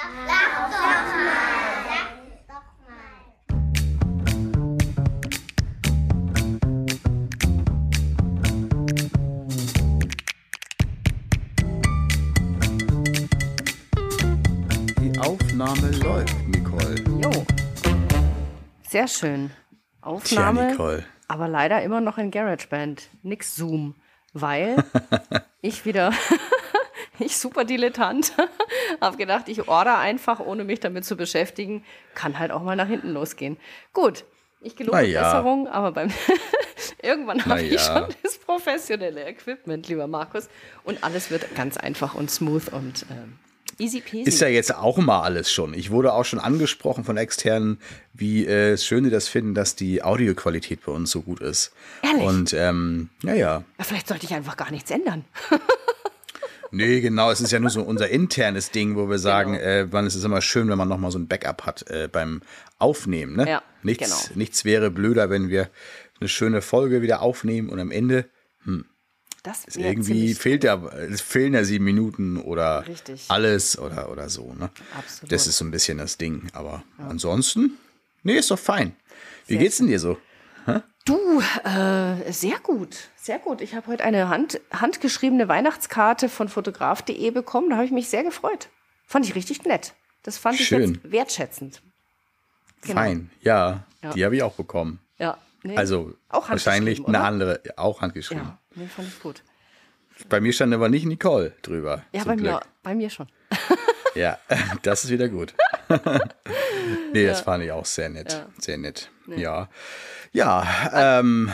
Sag doch mal. Sag doch mal. Die Aufnahme läuft, Nicole. Jo. Sehr schön. Tja, Aufnahme, Nicole. aber leider immer noch in GarageBand. Nix Zoom, weil ich wieder, ich super Dilettant, habe gedacht, ich order einfach, ohne mich damit zu beschäftigen. Kann halt auch mal nach hinten losgehen. Gut, ich gelobe Na ja. Besserung, aber beim irgendwann habe ich ja. schon das professionelle Equipment, lieber Markus. Und alles wird ganz einfach und smooth und ähm, easy peasy. Ist ja jetzt auch mal alles schon. Ich wurde auch schon angesprochen von externen, wie äh, schön die das finden, dass die Audioqualität bei uns so gut ist. Ehrlich? Und ähm, ja. Ja, Vielleicht sollte ich einfach gar nichts ändern. Nee, genau, es ist ja nur so unser internes Ding, wo wir sagen, Genau. äh, man, es ist immer schön, wenn man nochmal so ein Backup hat äh, beim Aufnehmen. Ne? Ja, nichts, genau. nichts wäre blöder, wenn wir eine schöne Folge wieder aufnehmen und am Ende Das ist irgendwie fehlt ja, es fehlen ja sieben Minuten oder Richtig. alles oder, oder so. Ne? Absolut. Das ist so ein bisschen das Ding. Aber ansonsten, nee, ist doch fein. Wie geht's denn dir so? Du, äh, sehr gut, sehr gut. Ich habe heute eine Hand, handgeschriebene Weihnachtskarte von fotograf.de bekommen. Da habe ich mich sehr gefreut. Fand ich richtig nett. Das fand Schön. ich jetzt wertschätzend. Genau. Fein, ja, Ja. die habe ich auch bekommen. Ja. Nee, Also wahrscheinlich eine andere, auch handgeschrieben. Ja, nee, fand ich gut. Bei mir stand aber nicht Nicole drüber. Ja, bei Glück. mir, bei mir schon. Ja, das ist wieder gut. nee, das fand ich auch sehr nett. Sehr nett. Ja. Ja, ähm,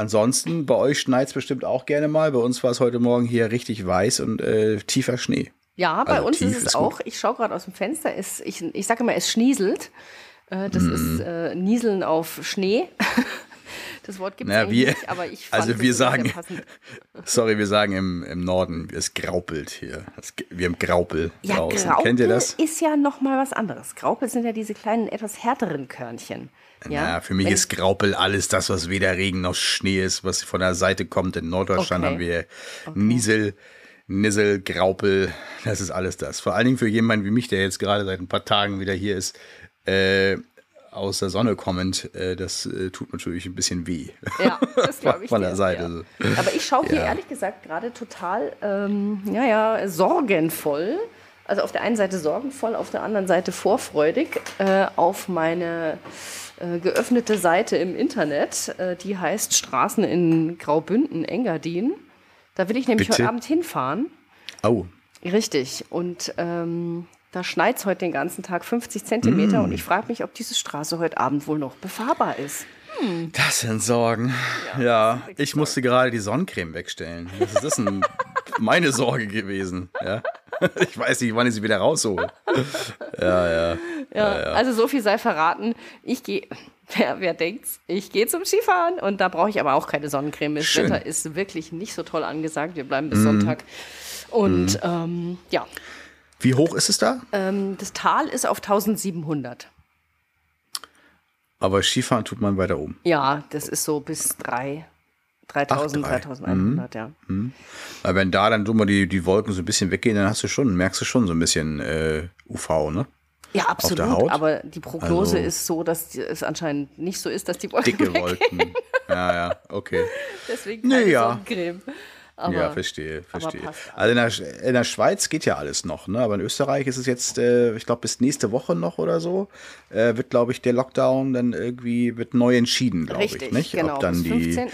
ansonsten, bei euch schneit es bestimmt auch gerne mal. Bei uns war es heute Morgen hier richtig weiß und äh, tiefer Schnee. Ja, bei Also uns ist es ist auch. gut. Ich schaue gerade aus dem Fenster. Es, ich ich sage immer, es schnieselt. Äh, das Mhm. ist äh, Nieseln auf Schnee. Das Wort gibt es Na, eigentlich wir- nicht, aber ich fand also wir sagen-. Sorry, wir sagen im, im Norden, es graupelt hier. Es, wir haben Graupel Ja, draußen. Graupel Kennt ihr das? ist ja noch mal was anderes. Graupel sind ja diese kleinen, etwas härteren Körnchen. Ja, Ja, für mich Wenn- ist Graupel alles das, was weder Regen noch Schnee ist, was von der Seite kommt. In Norddeutschland Okay. haben wir Niesel, Nissel, Graupel. Das ist alles das. Vor allen Dingen für jemanden wie mich, der jetzt gerade seit ein paar Tagen wieder hier ist, äh, aus der Sonne kommend, äh, das äh, tut natürlich ein bisschen weh. Ja, das glaube ich. Von der dir, Seite. Ja. Aber ich schaue hier Ja. ehrlich gesagt gerade total, ähm, ja, ja, sorgenvoll. Also auf der einen Seite sorgenvoll, auf der anderen Seite vorfreudig äh, auf meine geöffnete Seite im Internet. Äh, die heißt Straßen in Graubünden, Engadin. Da will ich nämlich Bitte? heute Abend hinfahren. Oh, Richtig. Und ähm, da schneit es heute den ganzen Tag 50 Zentimeter. Mm. Und ich frage mich, ob diese Straße heute Abend wohl noch befahrbar ist. Das sind Sorgen. Ja, ich musste gerade die Sonnencreme wegstellen. Das ist, ein, meine Sorge gewesen. Ja. Ich weiß nicht, wann ich sie wieder raushole. Ja, also so viel sei verraten. Ich gehe, wer, wer denkt's, ich gehe zum Skifahren und da brauche ich aber auch keine Sonnencreme. Das Schön. Wetter ist wirklich nicht so toll angesagt. Wir bleiben bis Sonntag. Und ähm, ja, Wie hoch ist es da? ähm, das Tal ist auf 1700. Aber Skifahren tut man weiter oben. Ja, das ist so bis drei. 3000, Ach, drei. 3100, ja. Weil wenn da dann so mal die, die Wolken so ein bisschen weggehen, dann hast du schon, merkst du schon so ein bisschen äh, UV, ne? Ja, der absolut. Haut? Aber die Prognose Also- ist so, dass es anscheinend nicht so ist, dass die Wolken Dicke weggehen. Wolken. Ja, ja, okay. Deswegen Nee, keine ja. Sonnencreme. Aber ja, verstehe, verstehe. Also in der, in der Schweiz geht ja alles noch, ne? Aber in Österreich ist es jetzt, äh, ich glaube, bis nächste Woche noch oder so, äh, wird, glaube ich, der Lockdown dann irgendwie wird neu entschieden, glaube ich, nicht? genau. Ob dann bis die 15.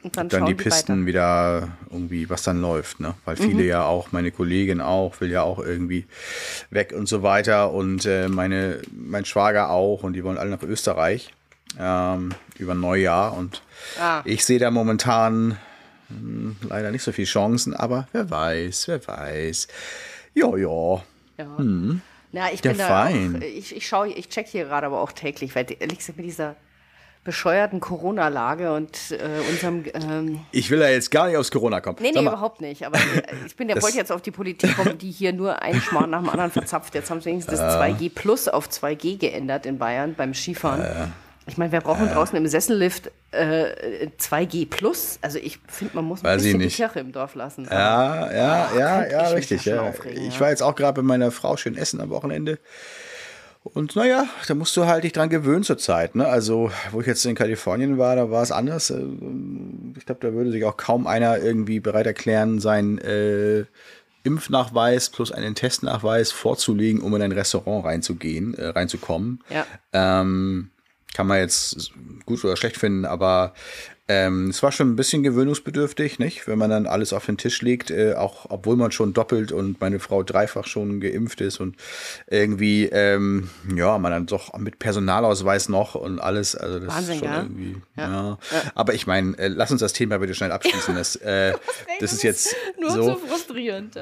Und dann, dann die Pisten weiter. wieder irgendwie, was dann läuft, ne? Weil viele Mhm. ja auch, meine Kollegin auch, will ja auch irgendwie weg und so weiter und äh, meine, mein Schwager auch und die wollen alle nach Österreich ähm, über Neujahr und Ah. ich sehe da momentan hm, leider nicht so viele Chancen, aber wer weiß, wer weiß. Ja, ja. Ja. Hm. Na, ich Ja, bin da fein. auch, ich, ich schaue, ich check hier gerade aber auch täglich, weil ehrlich gesagt mit dieser bescheuerten Corona-Lage und äh, unserem ähm, Ich will ja jetzt gar nicht aufs Corona kommen. Nee, nee, überhaupt nicht. Aber ich bin, der wollte jetzt auf die Politik kommen, die hier nur einen Schmarrn nach dem anderen verzapft. Jetzt haben sie wenigstens das 2G Plus auf 2G geändert in Bayern beim Skifahren. Ich meine, wir brauchen draußen im Sessellift äh, 2G plus. Also ich finde, man muss ein bisschen die. Kirche im Dorf lassen. Ja, ja, ja, könnte ja, ich mich richtig. Ja. aufregen, Ich ja. war jetzt auch gerade bei meiner Frau schön essen am Wochenende. Und naja, da musst du halt dich dran gewöhnen zur Zeit. Ne? Also, wo ich jetzt in Kalifornien war, da war es anders. Äh, Ich glaube, da würde sich auch kaum einer irgendwie bereit erklären, seinen äh, Impfnachweis plus einen Testnachweis vorzulegen, um in ein Restaurant reinzugehen, äh, reinzukommen. Ja. Ähm, kann man jetzt gut oder schlecht finden, aber ähm, es war schon ein bisschen gewöhnungsbedürftig, nicht? Wenn man dann alles auf den Tisch legt, äh, auch obwohl man schon doppelt und meine Frau dreifach schon geimpft ist und irgendwie, ähm, ja, man dann doch mit Personalausweis noch und alles, also das Wahnsinn, ist schon gell? irgendwie, ja. Aber ich meine, äh, lass uns das Thema bitte schnell abschließen. Das, äh, das ist jetzt Nur so. so frustrierend.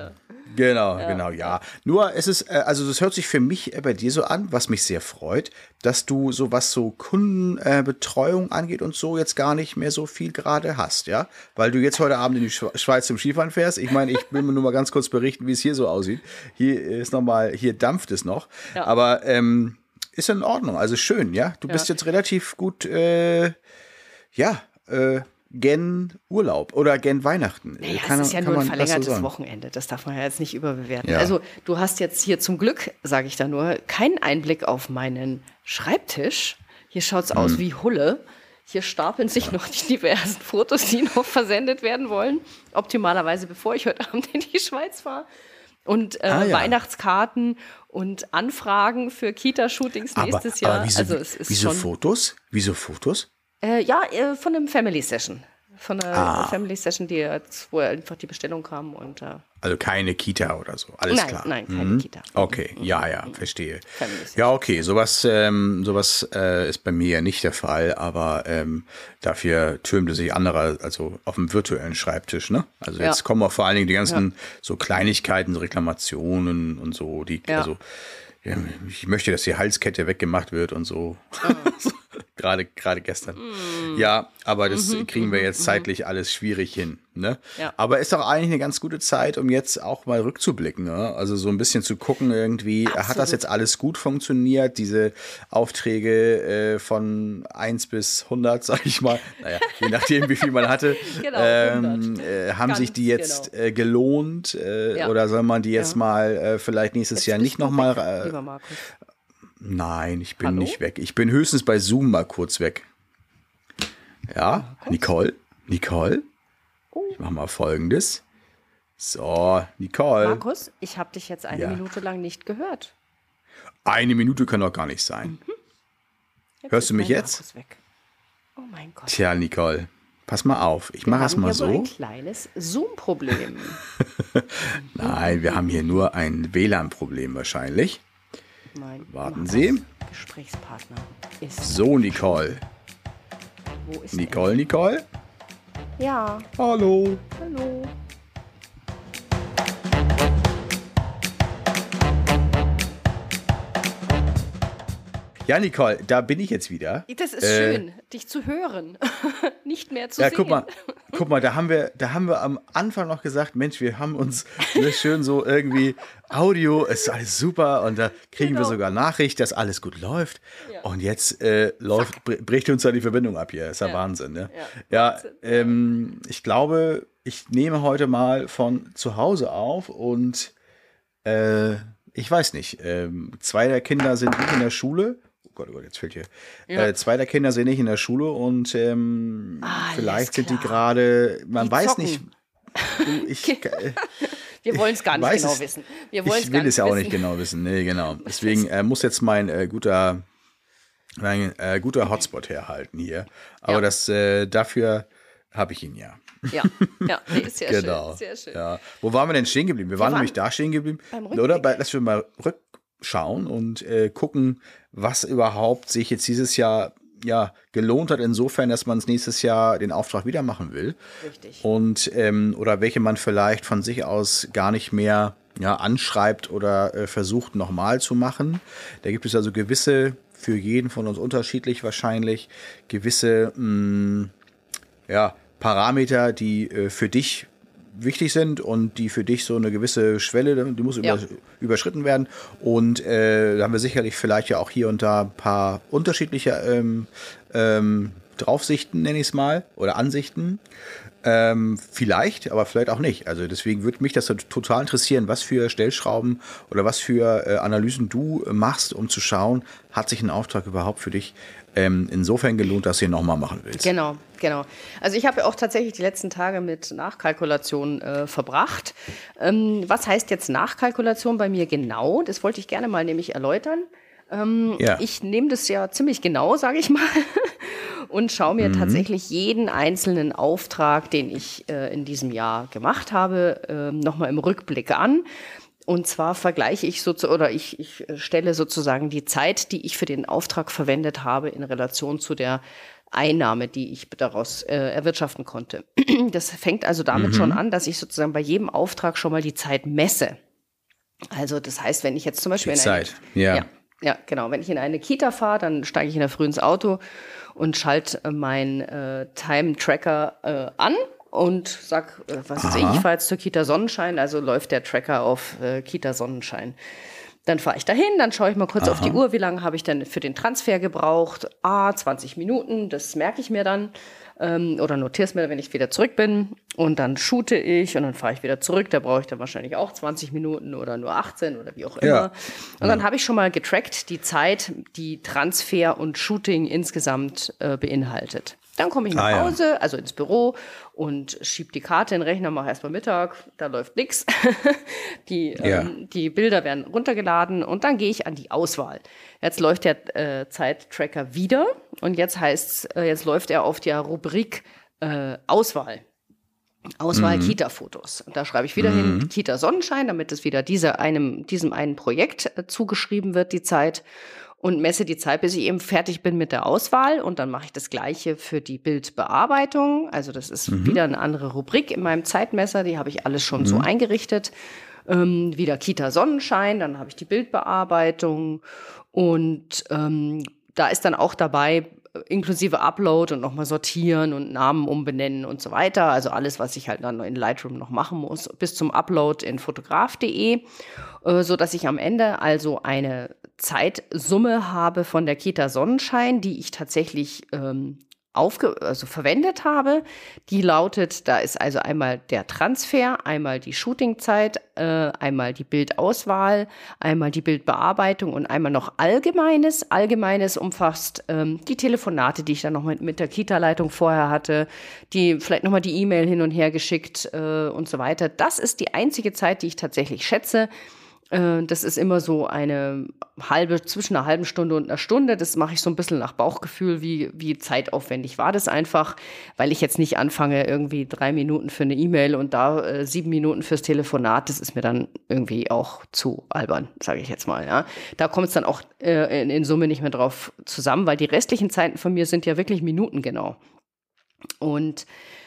Ja. Genau, genau, ja. Nur es ist, äh, also das hört sich für mich äh, bei dir so an, was mich sehr freut, dass du so was so Kundenbetreuung angeht und so jetzt gar nicht mehr so viel gerade hast, ja? Weil du jetzt heute Abend in die Schwe- Schweiz zum Skifahren fährst. Ich meine, ich will mir nur mal ganz kurz berichten, wie es hier so aussieht. Hier ist noch mal, hier dampft es noch. Ja. Aber ähm, ist in Ordnung, also schön, ja? Du bist Ja. jetzt relativ gut, äh, ja, äh, gen Urlaub oder gen Weihnachten. Naja, Kann- es ist ja nur ein man das so verlängertes? Wochenende. Das darf man ja jetzt nicht überbewerten. Ja. Also du hast jetzt hier zum Glück, sage ich da nur, keinen Einblick auf meinen Schreibtisch. Hier schaut's Hm. aus wie Hulle. Hier stapeln sich noch die diversen Fotos, die noch versendet werden wollen. Optimalerweise, bevor ich heute Abend in die Schweiz fahre. Und äh, Ah, ja. Weihnachtskarten und Anfragen für Kita-Shootings nächstes Jahr. wieso, also es ist wieso schon, Fotos? Wieso Fotos? Äh, ja, äh, von einem Family Session. Von einer Ah. Family Session, die jetzt, wo einfach die Bestellung kam und äh, Also keine Kita oder so, alles Nein, klar. nein, keine Mhm. Kita. Okay, ja, ja, verstehe. Family Session. Ja, okay, sowas, ähm, sowas äh, ist bei mir ja nicht der Fall, aber ähm, dafür türmte sich anderer, also auf dem virtuellen Schreibtisch, ne? Also jetzt Ja. kommen auch vor allen Dingen die ganzen so Kleinigkeiten, so Reklamationen und so, die, Ja. also ja, ich möchte, dass die Halskette weggemacht wird und so. gerade, gerade gestern. Ja, aber das kriegen wir jetzt zeitlich alles schwierig hin. Ne? Ja. Aber ist doch eigentlich eine ganz gute Zeit, um jetzt auch mal rückzublicken. Ne? Also so ein bisschen zu gucken, irgendwie, hat das Absolut. jetzt alles gut funktioniert? Diese Aufträge äh, von 1 bis 100, sag ich mal, naja, je nachdem, wie viel man hatte, Genau, ähm, 100. äh, haben Ganz sich die jetzt genau. äh, gelohnt? Äh, Ja. Oder soll man die jetzt Ja. mal äh, vielleicht nächstes Jetzt Jahr nicht nochmal äh. Nein, ich bin Hallo? nicht weg. Ich bin höchstens bei Zoom mal kurz weg. Ja, Nicole? Nicole? Ich mach mal folgendes. So, Nicole. Markus, ich habe dich jetzt eine Ja. Minute lang nicht gehört. Eine Minute kann doch gar nicht sein. Jetzt Hörst du mich jetzt? Weg. Oh mein Gott. Tja, Nicole, pass mal auf. Ich Wir mache es haben mal hier wohl ein so. kleines Zoom-Problem. Nein, wir haben hier nur ein WLAN-Problem wahrscheinlich. Mein Warten Sie. Gesprächspartner ist. So, Nicole. Wo ist Nicole, Nicole? Ja, Hallo. hallo. Ja, Nicole, da bin ich jetzt wieder. Das ist Äh, schön, dich zu hören. Nicht mehr zu Ja, sehen. guck mal, guck mal, da haben wir, da haben wir am Anfang noch gesagt, Mensch, wir haben uns ne, schön so irgendwie Audio, es ist alles super und da kriegen wir Genau. sogar Nachricht, dass alles gut läuft. Ja. Und jetzt äh, läuft, br- bricht uns da die Verbindung ab hier. Ist ja, Ja. Wahnsinn, ne? Ja, Ja, Wahnsinn. ähm, ich glaube, ich nehme heute mal von zu Hause auf und äh, ich weiß nicht, ähm, zwei der Kinder sind nicht in der Schule. Gott, oh Gott, jetzt fehlt hier. Ja. Äh, zwei der Kinder sind nicht in der Schule und ähm, Alles vielleicht sind die gerade, man Die weiß zocken. nicht. Du, ich, äh, Wir wollen es gar nicht genau es- wissen. Wir ich will es ja auch wissen. nicht genau wissen. Nee, genau. Deswegen äh, muss jetzt mein äh, guter, mein äh, guter Hotspot herhalten hier. Aber Ja. das äh, dafür habe ich ihn ja. Ja, ja nee, ist sehr genau. schön. Sehr schön. Ja. Wo waren wir denn stehen geblieben? Wir waren, waren nämlich da stehen geblieben. Oder bei, lass wir mal rückschauen und äh, gucken, was überhaupt sich jetzt dieses Jahr ja gelohnt hat, insofern, dass man es nächstes Jahr den Auftrag wieder machen will. Richtig. Und ähm, oder welche man vielleicht von sich aus gar nicht mehr ja, anschreibt oder äh, versucht nochmal zu machen. Da gibt es also gewisse, für jeden von uns unterschiedlich wahrscheinlich, gewisse mh, ja, Parameter, die äh, für dich wichtig sind und die für dich so eine gewisse Schwelle, die muss Ja. über, überschritten werden. Und äh, da haben wir sicherlich vielleicht ja auch hier und da ein paar unterschiedliche ähm, ähm, Draufsichten, nenne ich es mal, oder Ansichten. Ähm, vielleicht, aber vielleicht auch nicht. Also deswegen würde mich das total interessieren, was für Stellschrauben oder was für äh, Analysen du machst, um zu schauen, hat sich ein Auftrag überhaupt für dich ähm, insofern gelohnt, dass du ihn nochmal machen willst. Genau, genau. Also ich habe ja auch tatsächlich die letzten Tage mit Nachkalkulation äh, verbracht. Ähm, was heißt jetzt Nachkalkulation bei mir genau? Das wollte ich gerne mal nämlich erläutern. Ähm, Ja. Ich nehme das ja ziemlich genau, sage ich mal, und schaue mir tatsächlich jeden einzelnen Auftrag, den ich äh, in diesem Jahr gemacht habe, äh, nochmal im Rückblick an. Und zwar vergleiche ich so oder ich, ich äh, stelle sozusagen die Zeit, die ich für den Auftrag verwendet habe, in Relation zu der Einnahme, die ich daraus äh, erwirtschaften konnte. Das fängt also damit schon an, dass ich sozusagen bei jedem Auftrag schon mal die Zeit messe. Also das heißt, wenn ich jetzt zum Beispiel Die in eine- Zeit, ja. ja, ja, genau. Wenn ich in eine Kita fahre, dann steige ich in der Früh ins Auto und schalte äh, meinen äh, Time-Tracker äh, an und sag, äh, was weiß ich, ich fahre jetzt zur Kita Sonnenschein, also läuft der Tracker auf äh, Kita Sonnenschein. Dann fahre ich dahin, dann schaue ich mal kurz auf die Uhr, wie lange habe ich denn für den Transfer gebraucht? Ah, 20 Minuten, das merke ich mir dann ähm, oder notiere es mir, wenn ich wieder zurück bin. Und dann shoote ich und dann fahre ich wieder zurück. Da brauche ich dann wahrscheinlich auch 20 Minuten oder nur 18 oder wie auch immer. Ja. Und dann habe ich schon mal getrackt die Zeit, die Transfer und Shooting insgesamt äh, beinhaltet. Dann komme ich nach Ah, ja. Hause, also ins Büro und schieb die Karte in den Rechner, mache erstmal Mittag, da läuft nichts. Die, Ja. ähm, die Bilder werden runtergeladen und dann gehe ich an die Auswahl. Jetzt läuft der äh, Zeittracker wieder und jetzt heißt äh, jetzt läuft er auf der Rubrik äh, Auswahl. Auswahl Kita-Fotos. Und da schreibe ich wieder hin Kita Sonnenschein, damit es wieder dieser einem, diesem einen Projekt äh, zugeschrieben wird, die Zeit. Und messe die Zeit, bis ich eben fertig bin mit der Auswahl. Und dann mache ich das Gleiche für die Bildbearbeitung. Also das ist wieder eine andere Rubrik in meinem Zeitmesser. Die habe ich alles schon so eingerichtet. Ähm, wieder Kita Sonnenschein, dann habe ich die Bildbearbeitung. Und ähm, da ist dann auch dabei, inklusive Upload und nochmal sortieren und Namen umbenennen und so weiter. Also alles, was ich halt dann in Lightroom noch machen muss, bis zum Upload in fotograf.de, äh, so dass ich am Ende also eine Zeitsumme habe von der Kita Sonnenschein, die ich tatsächlich ähm, aufge also verwendet habe. Die lautet, da ist also einmal der Transfer, einmal die Shootingzeit, äh, einmal die Bildauswahl, einmal die Bildbearbeitung und einmal noch Allgemeines. Allgemeines umfasst ähm, die Telefonate, die ich dann noch mit, mit der Kita-Leitung vorher hatte, die vielleicht nochmal die E-Mail hin und her geschickt äh, und so weiter. Das ist die einzige Zeit, die ich tatsächlich schätze. Äh, Das ist immer so eine halbe, zwischen einer halben Stunde und einer Stunde. Das mache ich so ein bisschen nach Bauchgefühl, wie, wie zeitaufwendig war das einfach, weil ich jetzt nicht anfange, irgendwie drei Minuten für eine E-Mail und da äh, sieben Minuten fürs Telefonat. Das ist mir dann irgendwie auch zu albern, sage ich jetzt mal. Ja. Da kommt es dann auch äh, in, in Summe nicht mehr drauf zusammen, weil die restlichen Zeiten von mir sind ja wirklich Minuten genau. Und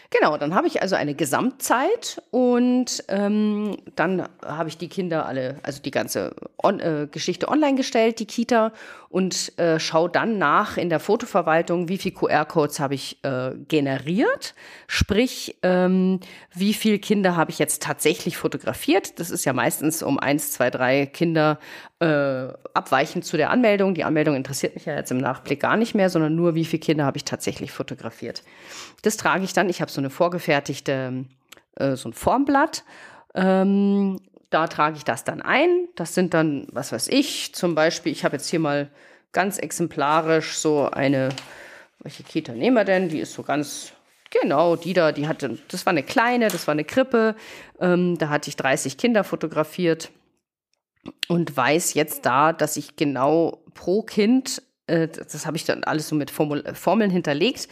genau, dann habe ich also eine Gesamtzeit und ähm, dann habe ich die Kinder alle, also die ganze on, äh, Geschichte online gestellt, die Kita, und äh, schaue dann nach in der Fotoverwaltung, wie viel QR-Codes habe ich äh, generiert, sprich, ähm, wie viele Kinder habe ich jetzt tatsächlich fotografiert. Das ist ja meistens um eins, zwei, drei Kinder äh, abweichend zu der Anmeldung. Die Anmeldung interessiert mich ja jetzt im Nachblick gar nicht mehr, sondern nur, wie viele Kinder habe ich tatsächlich fotografiert. Das trage ich dann. Ich habe so eine vorgefertigte, äh, so ein Formblatt. Ähm, da trage ich das dann ein. Das sind dann, was weiß ich, zum Beispiel, ich habe jetzt hier mal ganz exemplarisch so eine, welche Kita nehmen wir denn? Die ist so ganz, genau, die da, die hatte, das war eine kleine, das war eine Krippe. Ähm, da hatte ich 30 Kinder fotografiert und weiß jetzt da, dass ich genau pro Kind, äh, das habe ich dann alles so mit Formul Formeln hinterlegt,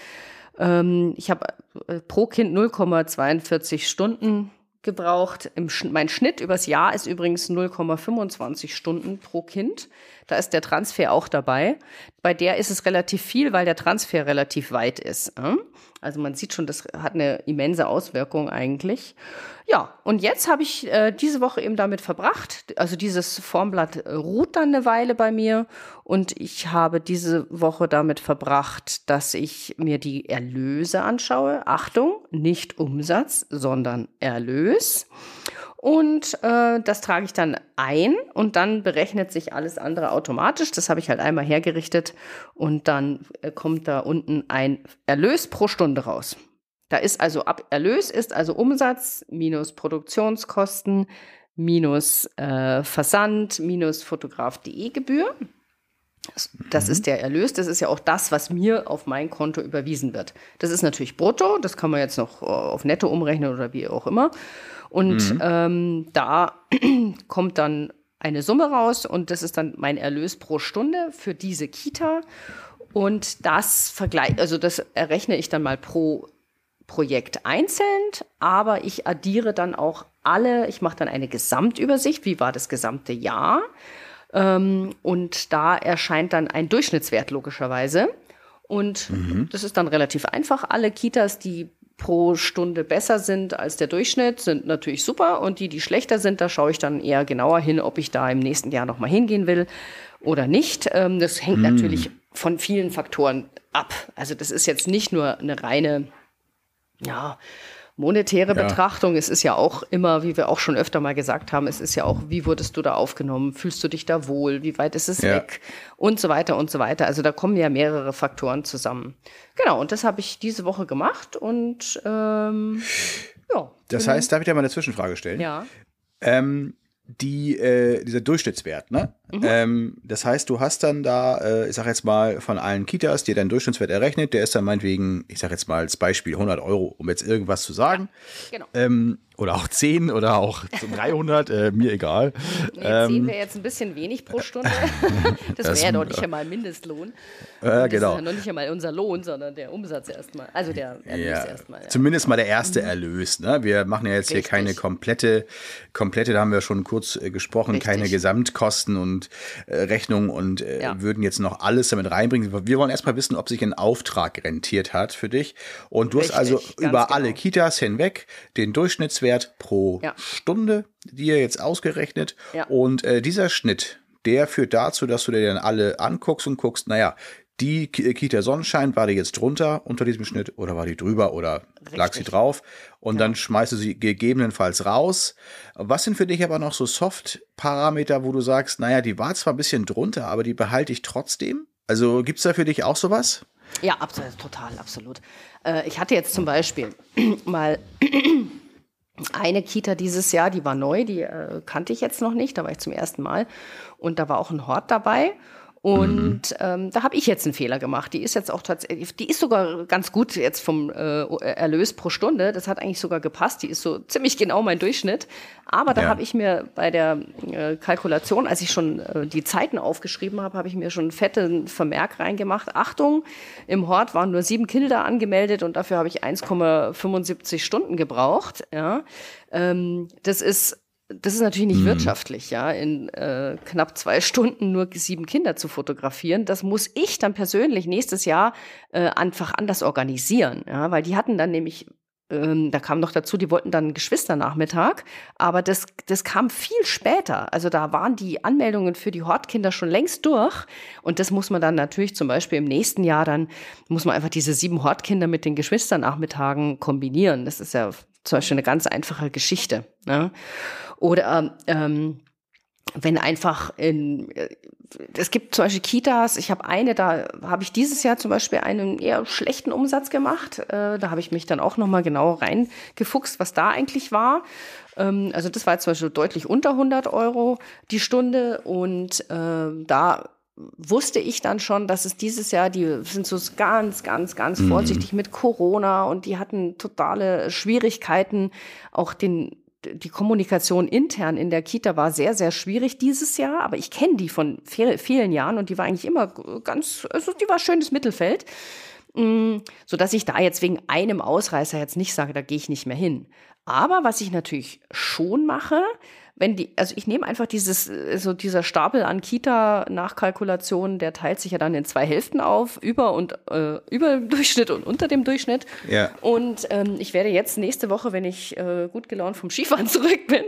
ähm, ich habe äh, pro Kind 0,42 Stunden gebraucht. Mein Schnitt übers Jahr ist übrigens 0,25 Stunden pro Kind. Da ist der Transfer auch dabei. Bei der ist es relativ viel, weil der Transfer relativ weit ist. Also man sieht schon, das hat eine immense Auswirkung eigentlich. Ja, und jetzt habe ich äh, diese Woche eben damit verbracht. Also dieses Formblatt äh, ruht dann eine Weile bei mir und ich habe diese Woche damit verbracht, dass ich mir die Erlöse anschaue. Achtung, nicht Umsatz, sondern Erlös. Und äh, das trage ich dann ein und dann berechnet sich alles andere automatisch. Das habe ich halt einmal hergerichtet und dann äh, kommt da unten ein Erlös pro Stunde raus. Da ist also ab Erlös ist also Umsatz minus Produktionskosten minus äh, Versand minus Fotograf.de Gebühr. Das, mhm. ist der Erlös. Das ist ja auch das, was mir auf mein Konto überwiesen wird. Das ist natürlich brutto. Das kann man jetzt noch äh, auf netto umrechnen oder wie auch immer. Und mhm. ähm, da kommt dann eine Summe raus und das ist dann mein Erlös pro Stunde für diese Kita. Und das vergleich, also das errechne ich dann mal pro Projekt einzeln, aber ich addiere dann auch alle, ich mache dann eine Gesamtübersicht, wie war das gesamte Jahr. Ähm, und da erscheint dann ein Durchschnittswert logischerweise. Und mhm. das ist dann relativ einfach. Alle Kitas, die pro Stunde besser sind als der Durchschnitt, sind natürlich super. Und die, die schlechter sind, da schaue ich dann eher genauer hin, ob ich da im nächsten Jahr nochmal hingehen will oder nicht. Ähm, das hängt mm. natürlich von vielen Faktoren ab. Also das ist jetzt nicht nur eine reine, ja, monetäre ja. Betrachtung. Es ist ja auch immer, wie wir auch schon öfter mal gesagt haben, es ist ja auch, wie wurdest du da aufgenommen? Fühlst du dich da wohl? Wie weit ist es ja. weg? Und so weiter und so weiter. Also da kommen ja mehrere Faktoren zusammen. Genau, und das habe ich diese Woche gemacht und ähm, ja. Das heißt, darf ich dir mal eine Zwischenfrage stellen? Ja. Ähm, die, äh, dieser Durchschnittswert, ne? Mhm. Ähm, das heißt, du hast dann da, äh, ich sag jetzt mal, von allen Kitas, dir deinen Durchschnittswert errechnet, der ist dann meinetwegen, ich sag jetzt mal als Beispiel 100 Euro, um jetzt irgendwas zu sagen. Ja, genau. Ähm, oder auch 10 oder auch 300, äh, mir egal. Nee, 10 ähm, wäre jetzt ein bisschen wänig pro Stunde. das wäre ja noch nicht einmal Mindestlohn. Äh, genau. Das ist ja noch nicht einmal unser Lohn, sondern der Umsatz erstmal. Also der Erlös ja, erstmal. Ja. Zumindest mal der erste mhm. Erlös. Ne? Wir machen ja jetzt Richtig. hier keine komplette, komplette, da haben wir schon kurz äh, gesprochen, Richtig. keine Gesamtkosten und äh, Rechnung und äh, ja. würden jetzt noch alles damit reinbringen. Wir wollen erstmal wissen, ob sich ein Auftrag rentiert hat für dich. Und du Richtig, hast also über genau. alle Kitas hinweg den Durchschnittswert Durchschnittswert pro ja. Stunde, dir jetzt ausgerechnet. Ja. Und äh, dieser Schnitt, der führt dazu, dass du dir dann alle anguckst und guckst, naja, die Kita Sonnenschein, war die jetzt drunter unter diesem Schnitt oder war die drüber oder Richtig. lag sie drauf? Und ja. dann schmeißt du sie gegebenenfalls raus. Was sind für dich aber noch so Soft-Parameter, wo du sagst, naja, die war zwar ein bisschen drunter, aber die behalte ich trotzdem? Also gibt es da für dich auch sowas? Ja, absolut, total, absolut. Äh, ich hatte jetzt zum Beispiel mal eine Kita dieses Jahr, die war neu, die äh, kannte ich jetzt noch nicht, da war ich zum ersten Mal. Und da war auch ein Hort dabei. Und mhm. ähm, da habe ich jetzt einen Fehler gemacht. Die ist jetzt auch tatsächlich, die ist sogar ganz gut jetzt vom äh, Erlös pro Stunde. Das hat eigentlich sogar gepasst. Die ist so ziemlich genau mein Durchschnitt. Aber da ja. habe ich mir bei der äh, Kalkulation, als ich schon äh, die Zeiten aufgeschrieben habe, habe ich mir schon einen fetten Vermerk reingemacht. Achtung, im Hort waren nur sieben Kinder angemeldet und dafür habe ich 1,75 Stunden gebraucht. Ja. Ähm, das ist das ist natürlich nicht mhm. wirtschaftlich, ja, in äh, knapp zwei Stunden nur sieben Kinder zu fotografieren. Das muss ich dann persönlich nächstes Jahr äh, einfach anders organisieren, ja, weil die hatten dann nämlich ähm, da kam noch dazu, die wollten dann einen Geschwisternachmittag, aber das, das kam viel später. Also da waren die Anmeldungen für die Hortkinder schon längst durch. Und das muss man dann natürlich zum Beispiel im nächsten Jahr dann, muss man einfach diese sieben Hortkinder mit den Geschwisternachmittagen kombinieren. Das ist ja zum Beispiel eine ganz einfache Geschichte. Ne? Oder ähm, wenn einfach in, äh, es gibt zum Beispiel Kitas, ich habe eine, da habe ich dieses Jahr zum Beispiel einen eher schlechten Umsatz gemacht. Äh, da habe ich mich dann auch nochmal genau reingefuchst, was da eigentlich war. Ähm, also das war jetzt zum Beispiel deutlich unter 100 Euro die Stunde und äh, da wusste ich dann schon, dass es dieses Jahr, die sind so ganz, ganz, ganz mhm. vorsichtig mit Corona und die hatten totale Schwierigkeiten, auch den die Kommunikation intern in der Kita war sehr, sehr schwierig dieses Jahr, aber ich kenne die von vielen Jahren und die war eigentlich immer ganz, also die war schönes Mittelfeld. Mm, so dass ich da jetzt wegen einem Ausreißer jetzt nicht sage, da gehe ich nicht mehr hin. Aber was ich natürlich schon mache, wenn die, also ich nehme einfach dieses, so dieser Stapel an Kita-Nachkalkulationen, der teilt sich ja dann in zwei Hälften auf, über und äh, über dem Durchschnitt und unter dem Durchschnitt. Ja. Und ähm, ich werde jetzt nächste Woche, wenn ich äh, gut gelaunt vom Skifahren zurück bin,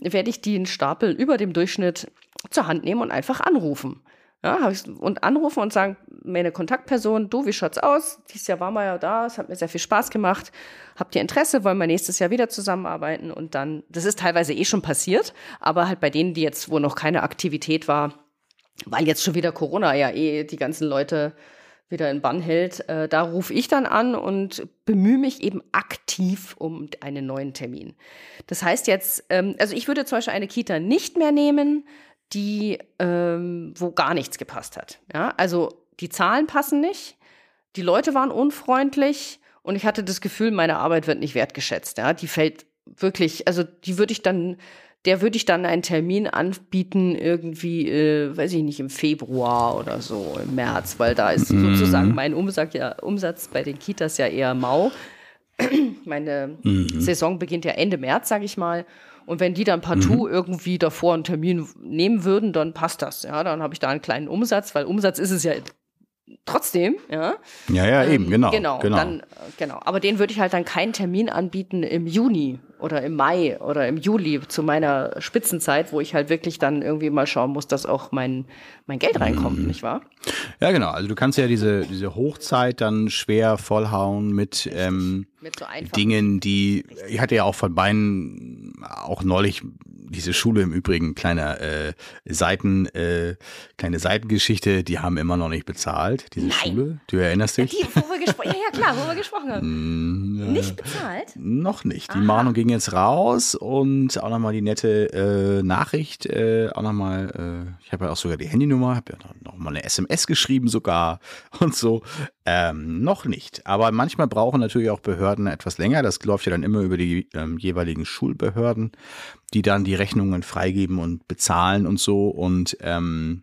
werde ich den Stapel über dem Durchschnitt zur Hand nehmen und einfach anrufen. Ja, und anrufen und sagen, meine Kontaktperson, du, wie schaut's aus? Dieses Jahr waren wir ja da, es hat mir sehr viel Spaß gemacht. Habt ihr Interesse? Wollen wir nächstes Jahr wieder zusammenarbeiten? Und dann, das ist teilweise eh schon passiert, aber halt bei denen, die jetzt, wo noch keine Aktivität war, weil jetzt schon wieder Corona ja eh die ganzen Leute wieder in Bann hält, äh, da rufe ich dann an und bemühe mich eben aktiv um einen neuen Termin. Das heißt jetzt, ähm, also ich würde zum Beispiel eine Kita nicht mehr nehmen, die, ähm, wo gar nichts gepasst hat. Ja, also die Zahlen passen nicht, die Leute waren unfreundlich und ich hatte das Gefühl, meine Arbeit wird nicht wertgeschätzt. Ja, die fällt wirklich, also die würde ich dann der würde ich dann einen Termin anbieten, irgendwie, äh, weiß ich nicht, im Februar oder so, im März, weil da ist mhm. sozusagen mein Umsatz, ja, Umsatz bei den Kitas ja eher mau. Meine mhm. Saison beginnt ja Ende März, sage ich mal. Und wenn die dann partout mhm. irgendwie davor einen Termin nehmen würden, dann passt das. Ja, dann habe ich da einen kleinen Umsatz, weil Umsatz ist es ja trotzdem, ja. Ja, ja, eben, ähm, genau. Genau, genau. Dann, genau. Aber den würde ich halt dann keinen Termin anbieten im Juni oder im Mai oder im Juli zu meiner Spitzenzeit, wo ich halt wirklich dann irgendwie mal schauen muss, dass auch mein, mein Geld reinkommt, mhm. nicht wahr? Ja, genau. Also du kannst ja diese, diese Hochzeit dann schwer vollhauen mit, ähm, mit so Dingen, die, ich hatte ja auch von beiden auch neulich diese Schule im Übrigen, kleiner äh, Seiten, äh, kleine Seitengeschichte, die haben immer noch nicht bezahlt, diese Nein. Schule. Du erinnerst dich? Ja, die, wo wir gesprochen, ja, ja, klar, wo wir gesprochen haben. Mm, nicht bezahlt? Noch nicht. Die Aha. Mahnung ging jetzt raus und auch nochmal die nette äh, Nachricht, äh, auch nochmal, äh, ich habe ja auch sogar die Handynummer, habe ja nochmal eine SMS geschrieben sogar und so. Ähm, noch nicht. Aber manchmal brauchen natürlich auch Behörden etwas länger. Das läuft ja dann immer über die ähm, jeweiligen Schulbehörden, die dann die Rechnungen freigeben und bezahlen und so. Und ähm,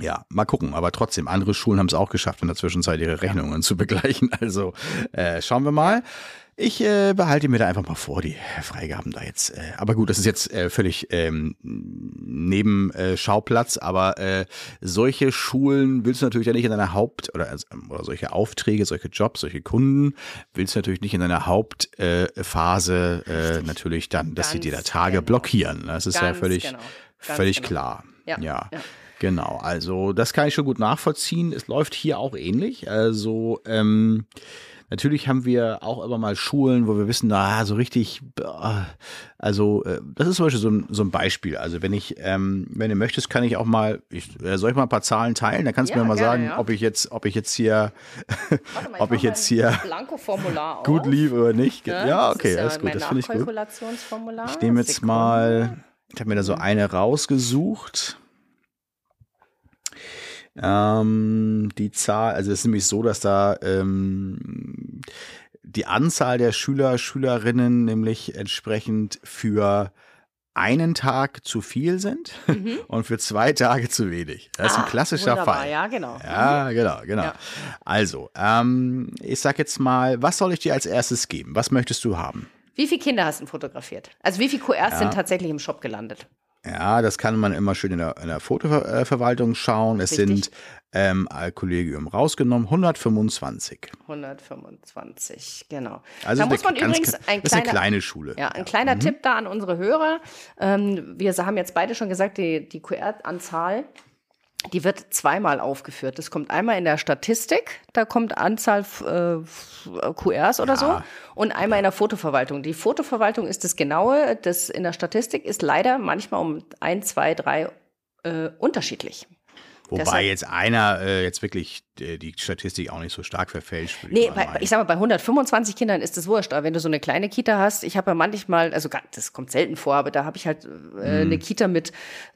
ja, mal gucken. Aber trotzdem, andere Schulen haben es auch geschafft, in der Zwischenzeit ihre Rechnungen ja. zu begleichen. Also äh, schauen wir mal. Ich äh, behalte mir da einfach mal vor, die Freigaben da jetzt. Äh, aber gut, das ist jetzt äh, völlig ähm, neben äh, Schauplatz. Aber äh, solche Schulen willst du natürlich ja nicht in deiner Haupt- oder, also, oder solche Aufträge, solche Jobs, solche Kunden willst du natürlich nicht in deiner Hauptphase äh, natürlich dann, dass Ganz sie dir da Tage genau. blockieren. Das ist Ganz ja völlig, genau. völlig genau. klar. ja. ja. ja. Genau, also das kann ich schon gut nachvollziehen. Es läuft hier auch ähnlich. Also ähm, Natürlich haben wir auch immer mal Schulen, wo wir wissen, na, so richtig, also äh, das ist zum Beispiel so ein, so ein Beispiel. Also wenn ich, ähm, wenn du möchtest, kann ich auch mal, ich, äh, soll ich mal ein paar Zahlen teilen? Dann kannst du ja, mir mal gerne, sagen, ja. ob ich jetzt, ob ich jetzt hier, mal, ob ich jetzt hier gut liebe oder nicht. Ja, ja okay, das ist, gut, das finde ich gut. Ich nehme jetzt mal, ich habe mir da so eine rausgesucht. Ähm, die Zahl, also es ist nämlich so, dass da ähm, die Anzahl der Schüler, Schülerinnen nämlich entsprechend für einen Tag zu viel sind mhm. und für zwei Tage zu wenig. Das ist ah, ein klassischer wunderbar. Fall. Ja, genau. Ja, genau, genau. Ja. Also, ähm, ich sag jetzt mal, was soll ich dir als erstes geben? Was möchtest du haben? Wie viele Kinder hast du fotografiert? Also wie viele QRs ja. sind tatsächlich im Shop gelandet? Ja, das kann man immer schön in der, in der Fotoverwaltung schauen. Es Richtig. sind ähm, Kollegium rausgenommen, 125. 125, genau. Also da muss man ganz, übrigens ein kleiner, ist eine kleine Schule. Ja, ein ja. kleiner mhm. Tipp da an unsere Hörer. Ähm, wir haben jetzt beide schon gesagt, die, die QR-Anzahl die wird zweimal aufgeführt. Das kommt einmal in der Statistik, da kommt Anzahl äh, QRs oder ja. so, und einmal in der Fotoverwaltung. Die Fotoverwaltung ist das Genaue, das in der Statistik ist leider manchmal um ein, zwei, drei äh, unterschiedlich. Wobei Deshalb, jetzt einer äh, jetzt wirklich äh, die Statistik auch nicht so stark verfälscht. Nee, ich, bei, ich sag mal, bei 125 Kindern ist das wurscht. Aber wenn du so eine kleine Kita hast, ich habe ja manchmal, also das kommt selten vor, aber da habe ich halt äh, hm. eine Kita mit,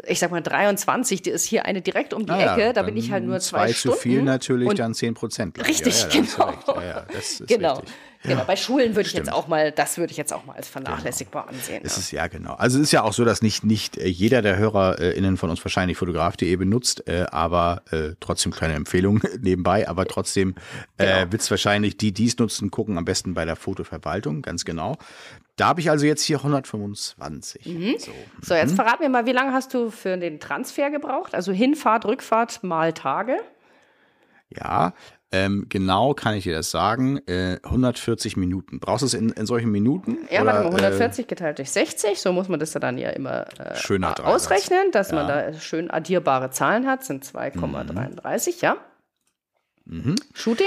ich sag mal, 23, die ist hier eine direkt um die ah, Ecke, da bin ich halt nur zwei, zwei Stunden. zu viel natürlich, dann 10 Prozent. Richtig, ja, ja, genau. Ja, genau. Richtig. Genau, bei Schulen würde ich jetzt auch mal, das würde ich jetzt auch mal als vernachlässigbar genau. ansehen. Es ist ja genau. Also es ist ja auch so, dass nicht, nicht äh, jeder der HörerInnen von uns wahrscheinlich fotograf.de benutzt, äh, aber äh, trotzdem kleine Empfehlung nebenbei, aber trotzdem äh, genau. wird es wahrscheinlich die, die es nutzen, gucken am besten bei der Fotoverwaltung, ganz genau. Da habe ich also jetzt hier 125. Mhm. So. so, jetzt mhm. verrat mir mal, wie lange hast du für den Transfer gebraucht? Also Hinfahrt, Rückfahrt mal Tage? Ja, ähm, genau kann ich dir das sagen. Äh, 140 Minuten. Brauchst du es in, in solchen Minuten? Ja, oder, warte mal, 140 äh, geteilt durch 60. So muss man das dann ja immer äh, ausrechnen, dass ja. man da schön addierbare Zahlen hat. Sind 2,33, mhm. ja. Shooting?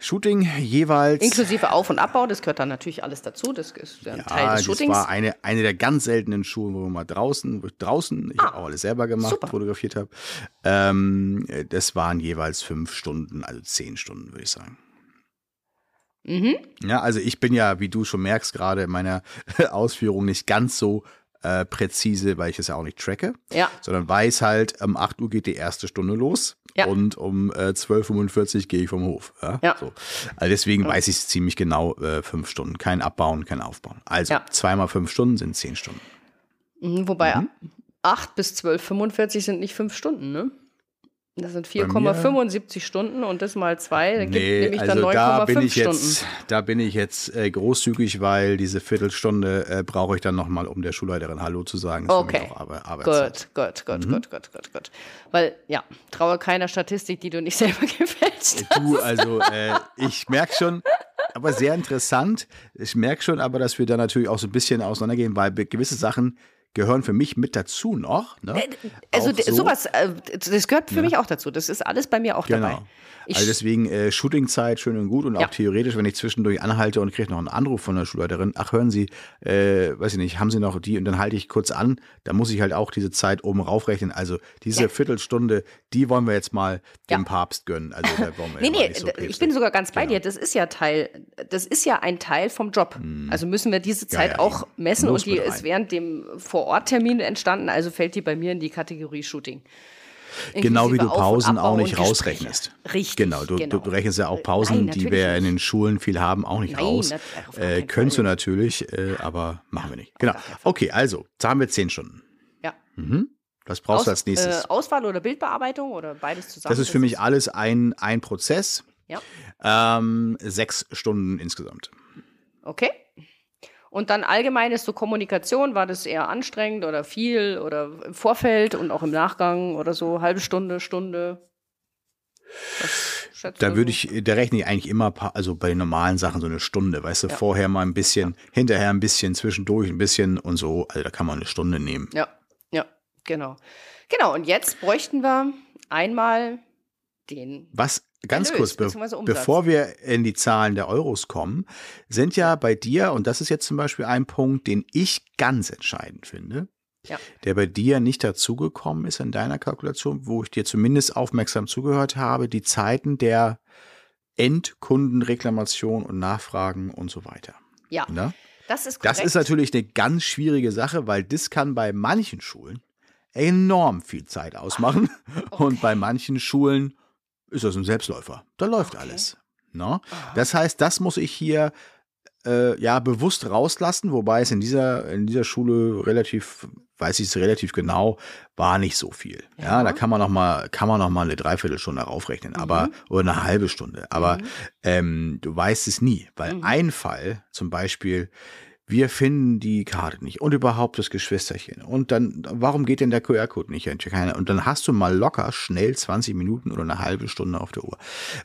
Shooting jeweils. Inklusive Auf- und Abbau, das gehört dann natürlich alles dazu. Das ist ja ein Teil Ja, des das Shootings. war eine, eine der ganz seltenen Schulen, wo wir mal draußen, ich draußen, ich habe auch alles selber gemacht, Ah, super. fotografiert habe. Ähm, das waren jeweils fünf Stunden, also zehn Stunden, würde ich sagen. Mhm. Ja, also ich bin ja, wie du schon merkst, gerade in meiner Ausführung nicht ganz so äh, präzise, weil ich das ja auch nicht tracke, Ja. sondern weiß halt, um 8 Uhr geht die erste Stunde los Ja. und um äh, 12.45 Uhr gehe ich vom Hof. Ja, Ja. So. Also deswegen weiß ich es ziemlich genau, äh, fünf Stunden. Kein Abbauen, kein Aufbauen. Also Ja. zweimal fünf Stunden sind zehn Stunden. Mhm, Wobei 8 bis 12,45 sind nicht fünf Stunden, ne? Das sind mir- 4,75 Stunden und das mal zwei, da gibt Nee, nämlich dann also da 9,5 bin ich Stunden. jetzt, da bin ich jetzt äh, großzügig, weil diese Viertelstunde äh, brauche ich dann nochmal, um der Schulleiterin Hallo zu sagen. Das Okay. Gut, gut, gut, Mhm. gut, gut, gut, gut. Weil, ja, traue keiner Statistik, die du nicht selber gefälscht hast. Du, also äh, ich merke schon, aber sehr interessant. Ich merke schon aber, dass wir da natürlich auch so ein bisschen auseinandergehen, weil gewisse Sachen gehören für mich mit dazu noch. Ne? Also Auch d- so. sowas, äh, das gehört für mich auch dazu. Das ist alles bei mir auch Genau. dabei. Ich, also deswegen äh, Shootingzeit schön und gut und Ja. auch theoretisch, wenn ich zwischendurch anhalte und kriege noch einen Anruf von der Schulleiterin, ach hören Sie, äh, weiß ich nicht, haben Sie noch die und dann halte ich kurz an, da muss ich halt auch diese Zeit oben raufrechnen. Also diese Ja. Viertelstunde, die wollen wir jetzt mal dem Ja. Papst gönnen. Also da wollen wir Nee, ja nee, so ich bin sogar ganz bei Genau. dir. Das ist ja Teil, das ist ja ein Teil vom Job. Also müssen wir diese Zeit ja, auch messen und die ist während dem Vor-Ort-Termin entstanden, also fällt die bei mir in die Kategorie Shooting. Genau wie du Pausen auch und nicht rausrechnest. Richtig. Genau, du, genau. du rechnest ja auch Nein, Pausen, die natürlich wir in den Schulen viel haben, auch nicht Nein, raus. Äh, könntest du natürlich, äh, aber machen wir nicht. Genau. Okay, also, da haben wir zehn Stunden. Ja. Was brauchst du Aus- als nächstes? Äh, Auswahl oder Bildbearbeitung oder beides zusammen? das ist für mich alles ein, ein Prozess. Ja. Ähm, sechs Stunden insgesamt. Okay. Und dann allgemeines so Kommunikation, war das eher anstrengend oder viel oder im Vorfeld und auch im Nachgang oder so, halbe Stunde, Stunde? Da würde ich, da rechne ich eigentlich immer, also bei den normalen Sachen so eine Stunde, weißt du, Ja. vorher mal ein bisschen, hinterher ein bisschen, zwischendurch ein bisschen und so. Also da kann man eine Stunde nehmen. Ja, ja, genau. Genau, und jetzt bräuchten wir einmal den. Was ganz Erlös, kurz, be bevor wir in die Zahlen der Euros kommen, sind ja bei dir, und das ist jetzt zum Beispiel ein Punkt, den ich ganz entscheidend finde, Ja. der bei dir nicht dazugekommen ist in deiner Kalkulation, wo ich dir zumindest aufmerksam zugehört habe, die Zeiten der Endkundenreklamation und Nachfragen und so weiter. Ja, Ne? das ist korrekt. Das ist natürlich eine ganz schwierige Sache, weil das kann bei manchen Schulen enorm viel Zeit ausmachen. Und bei manchen Schulen ist das ein Selbstläufer. Da läuft Okay. alles. Ne? Das heißt, das muss ich hier äh, ja bewusst rauslassen, wobei es in dieser, in dieser Schule relativ, weiß ich es relativ genau, war nicht so viel. Ja, Ja. da kann man noch mal, kann man noch mal eine Dreiviertelstunde raufrechnen, aber oder eine halbe Stunde. Aber ähm, du weißt es nie, weil ein Fall zum Beispiel wir finden die Karte nicht und überhaupt das Geschwisterchen. Und dann, warum geht denn der QR-Code nicht? Und dann hast du mal locker schnell 20 Minuten oder eine halbe Stunde auf der Uhr.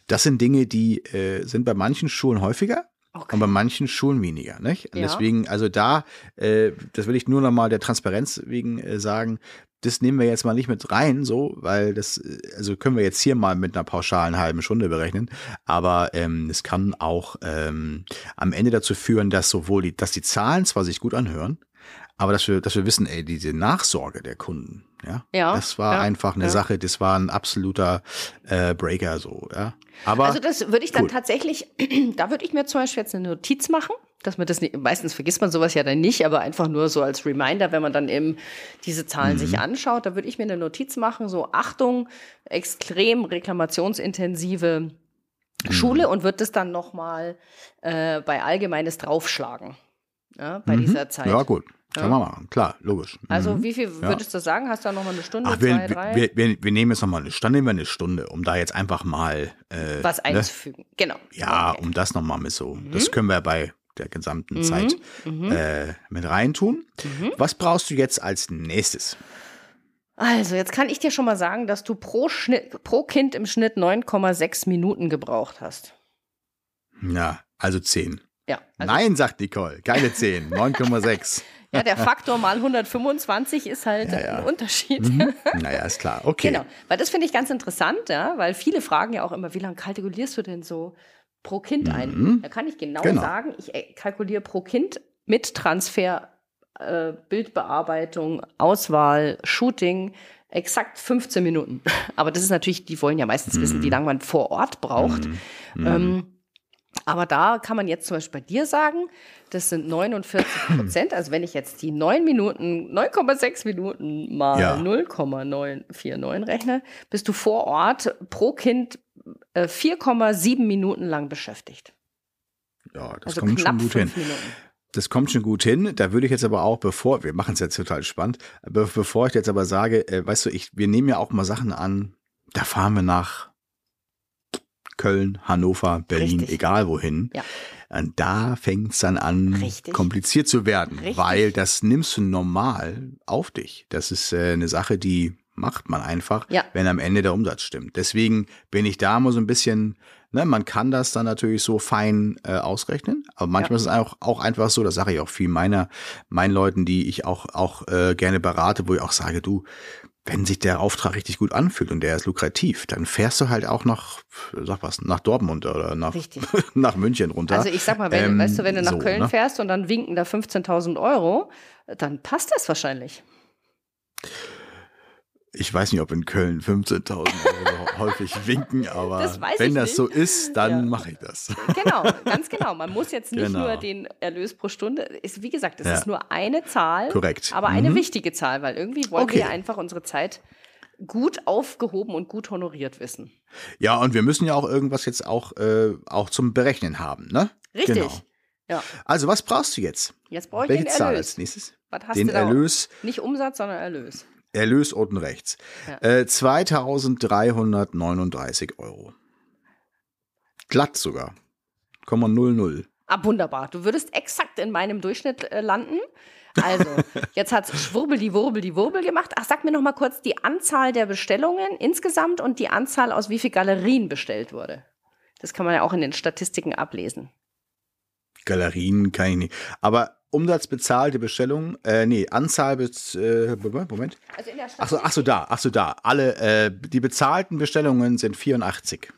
Das sind Dinge, die äh, sind bei manchen Schulen häufiger. Okay. Und bei manchen Schulen weniger, nicht? Und Ja. deswegen, also da, äh, das will ich nur noch mal der Transparenz wegen äh, sagen, das nehmen wir jetzt mal nicht mit rein, so, weil das, äh, also können wir jetzt hier mal mit einer pauschalen halben Stunde berechnen, aber ähm, es kann auch ähm, am Ende dazu führen, dass sowohl die, dass die Zahlen zwar sich gut anhören, aber dass wir, dass wir wissen, ey, diese Nachsorge der Kunden, ja, Ja, das war ja, einfach eine ja. Sache, das war ein absoluter äh, Breaker, so, ja. Aber Also das würde ich dann cool. tatsächlich, da würde ich mir zum Beispiel jetzt eine Notiz machen, dass man das nicht, meistens vergisst man sowas ja dann nicht, aber einfach nur so als Reminder, wenn man dann eben diese Zahlen Mhm. sich anschaut, da würde ich mir eine Notiz machen, so Achtung, extrem reklamationsintensive Mhm. Schule und wird das dann nochmal äh, bei Allgemeines draufschlagen. Ja, bei dieser Zeit. Mhm. ja gut, kann Ja. man machen, klar, logisch. Also Mhm. wie viel würdest du sagen? Hast du da nochmal eine Stunde, Ach, wir, zwei, drei? wir, wir, wir nehmen jetzt nochmal eine Stunde, nehmen wir eine Stunde, um da jetzt einfach mal äh, was ne? einzufügen. Genau. Ja, Okay. um das nochmal mit so. Mhm. Das können wir bei der gesamten Zeit äh, mit reintun. Mhm. Was brauchst du jetzt als nächstes? Also, jetzt kann ich dir schon mal sagen, dass du pro, Schnitt, pro Kind im Schnitt 9,6 Minuten gebraucht hast. Ja, also 10. Ja. Also, Nein, sagt Nicole, keine 10, 9,6. Ja, der Faktor mal 125 ist halt Ja, ja. ein Unterschied. Mhm. Naja, ist klar. Okay. Genau, weil das finde ich ganz interessant, ja, weil viele fragen ja auch immer, wie lange kalkulierst du denn so pro Kind ein? Da kann ich genau, Genau. sagen, ich äh, kalkuliere pro Kind mit Transfer, äh, Bildbearbeitung, Auswahl, Shooting exakt 15 Minuten. Aber das ist natürlich, die wollen ja meistens wissen, wie lange man vor Ort braucht. Ähm, aber da kann man jetzt zum Beispiel bei dir sagen, das sind 49 Prozent. Also wenn ich jetzt die 9 Minuten, 9,6 Minuten mal Ja. 0,949 rechne, bist du vor Ort pro Kind 4,7 Minuten lang beschäftigt. Ja, das Also kommt schon gut hin. Minuten. Das kommt schon gut hin. Da würde ich jetzt aber auch, bevor, wir machen es jetzt total spannend, be bevor ich jetzt aber sage, äh, weißt du, ich, wir nehmen ja auch mal Sachen an, da fahren wir nach Köln, Hannover, Berlin, Richtig. egal wohin. Ja. Und da fängt es dann an, Richtig. kompliziert zu werden, Richtig. weil das nimmst du normal auf dich. Das ist äh, eine Sache, die macht man einfach, Ja. wenn am Ende der Umsatz stimmt. Deswegen bin ich da mal so ein bisschen, ne, man kann das dann natürlich so fein äh, ausrechnen, aber manchmal ist es auch, auch einfach so, das sage ich auch viel meiner, meinen Leuten, die ich auch, auch äh, gerne berate, wo ich auch sage, du, wenn sich der Auftrag richtig gut anfühlt und der ist lukrativ, dann fährst du halt auch nach, sag was, nach Dortmund oder nach, nach München runter. Also ich sag mal, wenn, Ähm, weißt du, wenn du nach so, Köln ne? fährst und dann winken da 15.000 Euro, dann passt das wahrscheinlich. Ich weiß nicht, ob in Köln 15.000 Euro häufig winken, aber Das wenn das nicht. so ist, dann Ja. mache ich das. Genau, ganz genau. Man muss jetzt nicht Genau. nur den Erlös pro Stunde, ist, wie gesagt, es Ja. ist nur eine Zahl, Korrekt. aber eine Mhm. wichtige Zahl, weil irgendwie wollen Okay. wir einfach unsere Zeit gut aufgehoben und gut honoriert wissen. Ja, und wir müssen ja auch irgendwas jetzt auch, äh, auch zum Berechnen haben, ne? Richtig. Genau. Ja, Also, was brauchst du jetzt? jetzt brauche ich Welche den Zahl Erlös. als nächstes? Was hast Den du da? Erlös, Nicht Umsatz, sondern Erlös. Erlös unten rechts. Ja. Äh, 2339 Euro. Glatt sogar. 0,00. Ah, wunderbar. Du würdest exakt in meinem Durchschnitt äh, landen. Also, jetzt hat Schwurbel die Wurbel die Wurbel gemacht. Ach, sag mir noch mal kurz die Anzahl der Bestellungen insgesamt und die Anzahl, aus wie viel Galerien bestellt wurde. Das kann man ja auch in den Statistiken ablesen. Galerien kann ich nicht. Aber Umsatz bezahlte Bestellung, äh, nee, Anzahl, bez, äh, Moment. Also in der Ach so, ach so, da, ach so, da. Alle, äh, die bezahlten Bestellungen sind 84.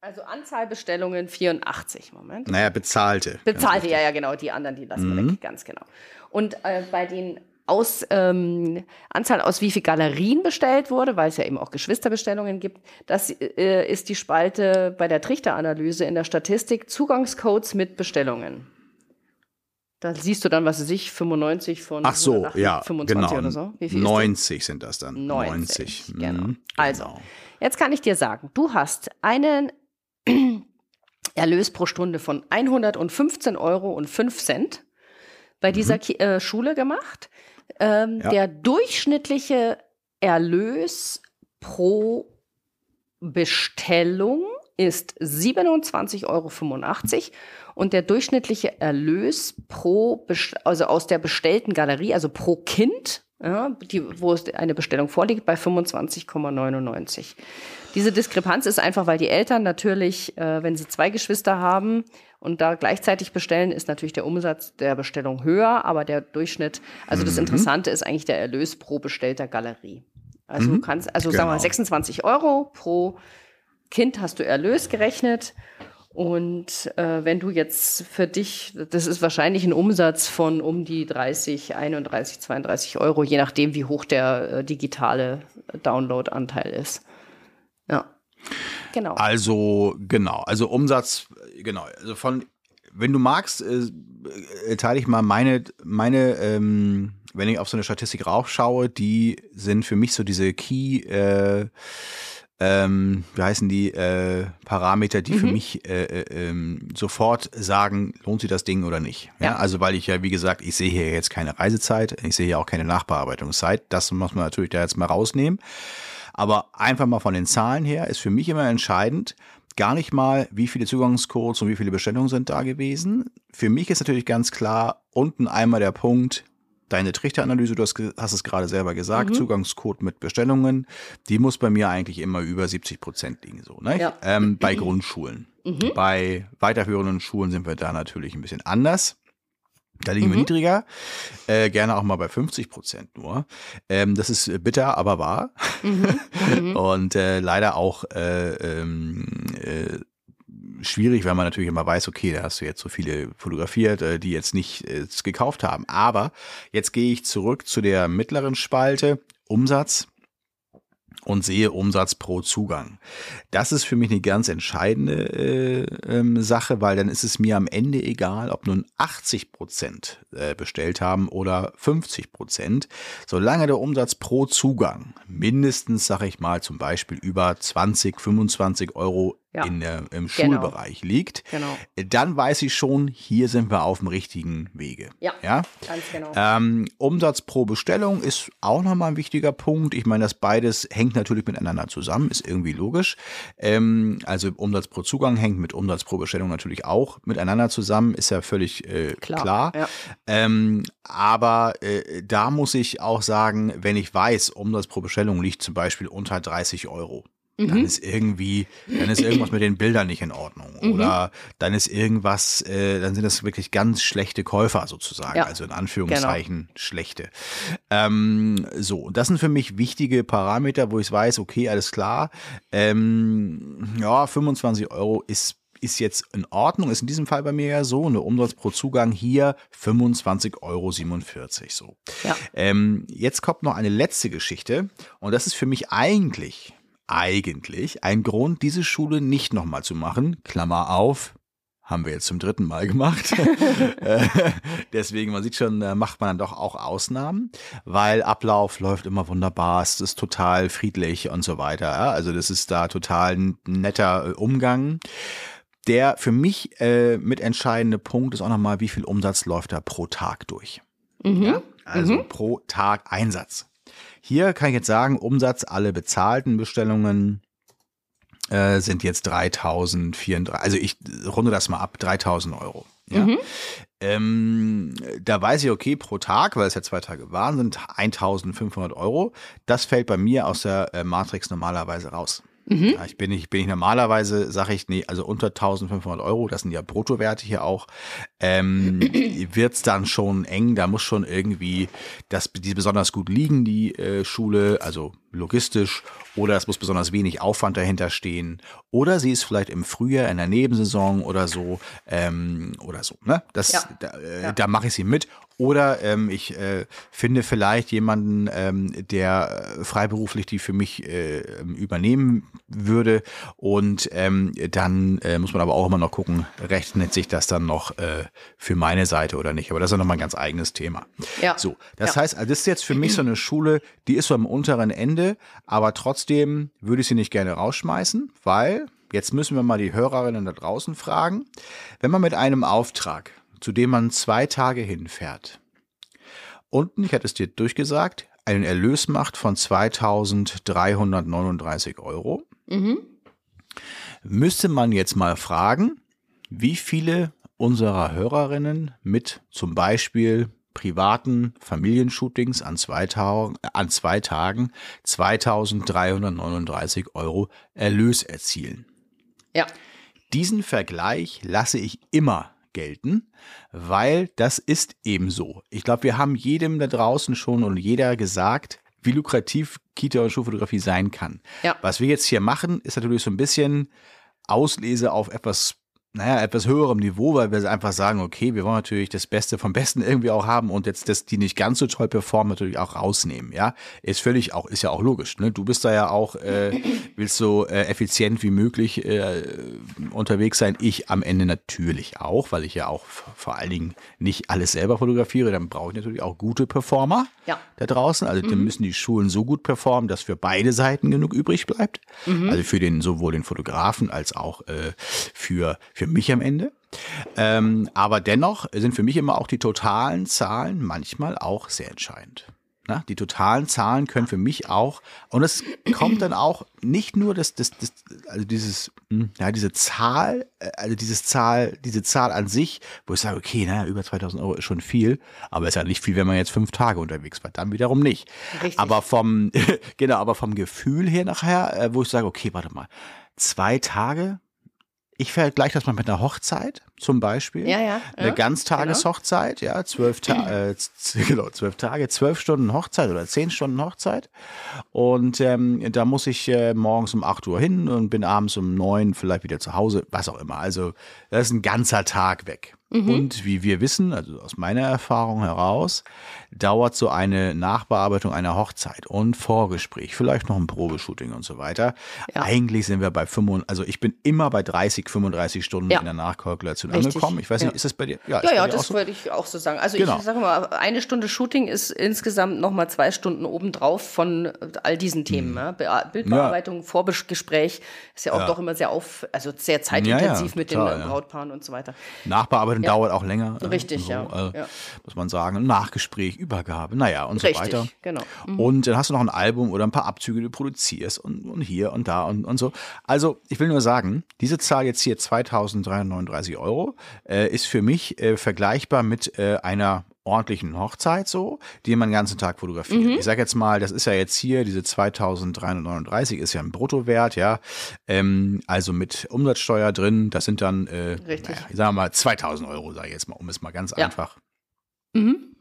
Also Anzahl Bestellungen 84. Moment. Naja, bezahlte. Bezahlte, ja, ja, genau. Die anderen, die lassen wir weg, ganz genau. Und äh, bei den aus, ähm, Anzahl aus wie viel Galerien bestellt wurde, weil es ja eben auch Geschwisterbestellungen gibt, das äh, ist die Spalte bei der Trichteranalyse in der Statistik Zugangscodes mit Bestellungen. Da siehst du dann, was weiß ich, 95 von Ach so, 108, ja, 25 genau. oder so. Wie viel ist 90 sind das dann. 90, 90. genau. mhm, Also, genau. Jetzt kann ich dir sagen, du hast einen Erlös pro Stunde von 115 Euro und 5 Cent bei dieser Ki äh, Schule gemacht. Ähm, Mhm. Ja. Der durchschnittliche Erlös pro Bestellung ist 27,85 Euro und der durchschnittliche Erlös pro, also aus der bestellten Galerie, also pro Kind, ja, die, wo es eine Bestellung vorliegt, bei 25,99. Diese Diskrepanz ist einfach, weil die Eltern natürlich, äh, wenn sie zwei Geschwister haben und da gleichzeitig bestellen, ist natürlich der Umsatz der Bestellung höher, aber der Durchschnitt, also Mhm. das Interessante ist eigentlich der Erlös pro bestellter Galerie. Also du kannst, also sagen wir mal Genau. 26 Euro pro Kind hast du Erlös gerechnet. Und äh, wenn du jetzt für dich, das ist wahrscheinlich ein Umsatz von um die 30, 31, 32 Euro, je nachdem, wie hoch der äh, digitale Download-Anteil ist. Ja, genau. Also, genau, also Umsatz, genau, also von, wenn du magst, äh, äh, teile ich mal meine, meine, ähm, wenn ich auf so eine Statistik raufschaue, die sind für mich so diese Key, äh, ähm, wie heißen die, äh, Parameter, die Mhm. für mich äh, äh, ähm, sofort sagen, lohnt sich das Ding oder nicht. Ja? Ja. Also weil ich ja, wie gesagt, ich sehe hier jetzt keine Reisezeit, ich sehe hier auch keine Nachbearbeitungszeit, das muss man natürlich da jetzt mal rausnehmen. Aber einfach mal von den Zahlen her ist für mich immer entscheidend, gar nicht mal, wie viele Zugangscodes und wie viele Bestellungen sind da gewesen. Für mich ist natürlich ganz klar unten einmal der Punkt, deine Trichteranalyse, du hast, hast es gerade selber gesagt, Zugangscode mit Bestellungen, die muss bei mir eigentlich immer über 70 Prozent liegen, so, ne? Ja. ähm, bei Grundschulen. Bei weiterführenden Schulen sind wir da natürlich ein bisschen anders. Da liegen wir niedriger, äh, gerne auch mal bei 50 Prozent nur. Ähm, das ist bitter, aber wahr. Und äh, leider auch äh, ähm, äh, schwierig, weil man natürlich immer weiß, okay, da hast du jetzt so viele fotografiert, äh, die jetzt nicht äh, gekauft haben. Aber jetzt gehe ich zurück zu der mittleren Spalte, Umsatz und sehe Umsatz pro Zugang. Das ist für mich eine ganz entscheidende äh, ähm, Sache, weil dann ist es mir am Ende egal, ob nun 80 Prozent äh, bestellt haben oder 50 Prozent, solange der Umsatz pro Zugang mindestens, sage ich mal, zum Beispiel über 20, 25 Euro Ja. in der, im Genau. Schulbereich liegt, Genau. dann weiß ich schon, hier sind wir auf dem richtigen Wege. Ja. ja? Ganz genau. Ähm, Umsatz pro Bestellung ist auch nochmal ein wichtiger Punkt. Ich meine, das beides hängt natürlich miteinander zusammen, ist irgendwie logisch. Ähm, also Umsatz pro Zugang hängt mit Umsatz pro Bestellung natürlich auch miteinander zusammen, ist ja völlig äh, klar. Klar, ja. Ähm, aber äh, da muss ich auch sagen, wenn ich weiß, Umsatz pro Bestellung liegt zum Beispiel unter 30 Euro. Mhm. Dann ist irgendwie, dann ist irgendwas mit den Bildern nicht in Ordnung. Mhm. Oder dann ist irgendwas, äh, dann sind das wirklich ganz schlechte Käufer sozusagen. Ja. Also in Anführungszeichen schlechte. Ähm, so, und das sind für mich wichtige Parameter, wo ich weiß, okay, alles klar. Ähm, ja, 25 Euro ist ist jetzt in Ordnung, ist in diesem Fall bei mir ja so, eine Umsatz pro Zugang hier 25,47 Euro so. Ja. Ähm, jetzt kommt noch eine letzte Geschichte und das ist für mich eigentlich, eigentlich ein Grund, diese Schule nicht nochmal zu machen, Klammer auf, haben wir jetzt zum dritten Mal gemacht. Äh, Deswegen, man sieht schon, da macht man dann doch auch Ausnahmen, weil Ablauf läuft immer wunderbar, es ist total friedlich und so weiter. Also das ist da total ein netter äh, Umgang. Der für mich äh, mit entscheidende Punkt ist auch nochmal, wie viel Umsatz läuft da pro Tag durch. Ja? Also pro Tag Einsatz. Hier kann ich jetzt sagen, Umsatz, alle bezahlten Bestellungen äh, sind jetzt 3034, also ich runde das mal ab, 3000 Euro. Ja. Ähm, da weiß ich, okay, pro Tag, weil es ja zwei Tage waren, sind 1500 Euro. Das fällt bei mir aus der äh, Matrix normalerweise raus. Ja, ich bin nicht, bin ich normalerweise, sage ich, nee, also unter 1500 Euro, das sind ja Bruttowerte hier auch, ähm, wird's dann schon eng, da muss schon irgendwie das, die besonders gut liegen, die äh, Schule, also logistisch, oder es muss besonders wenig Aufwand dahinter stehen, oder sie ist vielleicht im Frühjahr in der Nebensaison oder so, ähm, oder so, ne? Das, Ja. da, äh, Ja. da mache ich sie mit. Oder ähm, ich äh, finde vielleicht jemanden, ähm, der äh, freiberuflich die für mich äh, übernehmen würde. Und ähm, dann äh, muss man aber auch immer noch gucken, rechnet sich das dann noch äh, für meine Seite oder nicht. Aber das ist ja nochmal ein ganz eigenes Thema. Ja. So, das Ja. heißt, also das ist jetzt für mich so eine Schule, die ist so am unteren Ende, aber trotzdem würde ich sie nicht gerne rausschmeißen, weil jetzt müssen wir mal die Hörerinnen da draußen fragen, wenn man mit einem Auftrag, zu dem man zwei Tage hinfährt, unten, ich hatte es dir durchgesagt, einen Erlös macht von 2339 Euro, müsste man jetzt mal fragen, wie viele unserer Hörerinnen mit zum Beispiel privaten Familienshootings an zwei, Tagen, an zwei Tagen 2339 Euro Erlös erzielen. Ja. Diesen Vergleich lasse ich immer gelten, weil das ist eben so. Ich glaube, wir haben jedem da draußen schon und jeder gesagt, wie lukrativ Kita- und Schulfotografie sein kann. Ja. Was wir jetzt hier machen, ist natürlich so ein bisschen Auslese auf etwas, naja, etwas höherem Niveau, weil wir einfach sagen, okay, wir wollen natürlich das Beste vom Besten irgendwie auch haben und jetzt das, die nicht ganz so toll performen, natürlich auch rausnehmen, ja. Ist völlig auch, ist ja auch logisch, ne? Du bist da ja auch, äh, willst so äh, effizient wie möglich äh, unterwegs sein. Ich am Ende natürlich auch, weil ich ja auch vor allen Dingen nicht alles selber fotografiere, dann brauche ich natürlich auch gute Performer Ja. da draußen. Also dann müssen die Schulen so gut performen, dass für beide Seiten genug übrig bleibt. Also für den sowohl den Fotografen als auch äh, für, für mich am Ende. Ähm, aber dennoch sind für mich immer auch die totalen Zahlen manchmal auch sehr entscheidend. Na, die totalen Zahlen können für mich auch, und es kommt dann auch nicht nur das, das, das also dieses, hm, ja, diese Zahl, äh, also dieses Zahl, diese Zahl an sich, wo ich sage, okay, na, über 2000 Euro ist schon viel, aber ist ja nicht viel, wenn man jetzt fünf Tage unterwegs war, dann wiederum nicht. Richtig. Aber vom, genau, aber vom Gefühl her nachher, äh, wo ich sage, okay, warte mal, zwei Tage, ich vergleiche das mal mit einer Hochzeit. zum Beispiel. Ja, ja, Eine ja, Ganztageshochzeit, ja, zwölf, Ta äh, z- genau, zwölf Tage, zwölf Stunden Hochzeit oder zehn Stunden Hochzeit. Und ähm, da muss ich äh, morgens um 8 Uhr hin und bin abends um 9 vielleicht wieder zu Hause, was auch immer. Also das ist ein ganzer Tag weg. Mhm. Und wie wir wissen, also aus meiner Erfahrung heraus, dauert so eine Nachbearbeitung einer Hochzeit und Vorgespräch, vielleicht noch ein Probeshooting und so weiter. Ja. Eigentlich sind wir bei 35, also ich bin immer bei 30, 35 Stunden Ja. in der Nachkalkulation Richtig. angekommen. Ich weiß nicht, Ja. ist das bei dir? Ja, ja, auch das so? würde ich auch so sagen. Also Genau. ich sage mal, eine Stunde Shooting ist insgesamt nochmal zwei Stunden obendrauf von all diesen Themen. Ja? Be Bildbearbeitung, Vorgespräch ist ja auch Mhm. Ja. doch immer sehr auf, also sehr zeitintensiv Ja, mit den ja. Brautpaaren und so weiter. Nachbearbeitung dauert auch länger. äh, Richtig, so, ja, Äh, ja. Muss man sagen. Nachgespräch, Übergabe, naja und so Richtig, weiter. genau. Und dann hast du noch ein Album oder ein paar Abzüge, die du produzierst und, und hier und da und, und so. Also, ich will nur sagen, diese Zahl jetzt hier 2339 Euro äh, ist für mich äh, vergleichbar mit äh, einer ordentlichen Hochzeit so, die man den ganzen Tag fotografiert. Mhm. Ich sage jetzt mal, das ist ja jetzt hier, diese 2339 ist ja ein Bruttowert, ja, ähm, also mit Umsatzsteuer drin, das sind dann, äh, naja, ich sage mal 2000 Euro, sage ich jetzt mal, um es mal ganz Ja. einfach Mhm.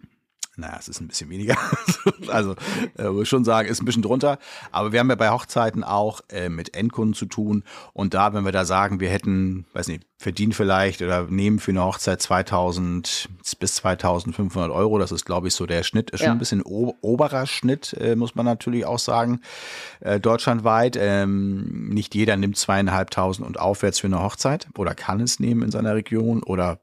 Naja, es ist ein bisschen weniger. also, äh, würde ich schon sagen, ist ein bisschen drunter. Aber wir haben ja bei Hochzeiten auch äh, mit Endkunden zu tun. Und da, wenn wir da sagen, wir hätten, weiß nicht, verdient vielleicht oder nehmen für eine Hochzeit 2000 bis 2500 Euro, das ist, glaube ich, so der Schnitt. Ist schon Ja. ein bisschen oberer Schnitt, äh, muss man natürlich auch sagen, äh, deutschlandweit. Ähm, nicht jeder nimmt zweieinhalbtausend und aufwärts für eine Hochzeit oder kann es nehmen in seiner Region oder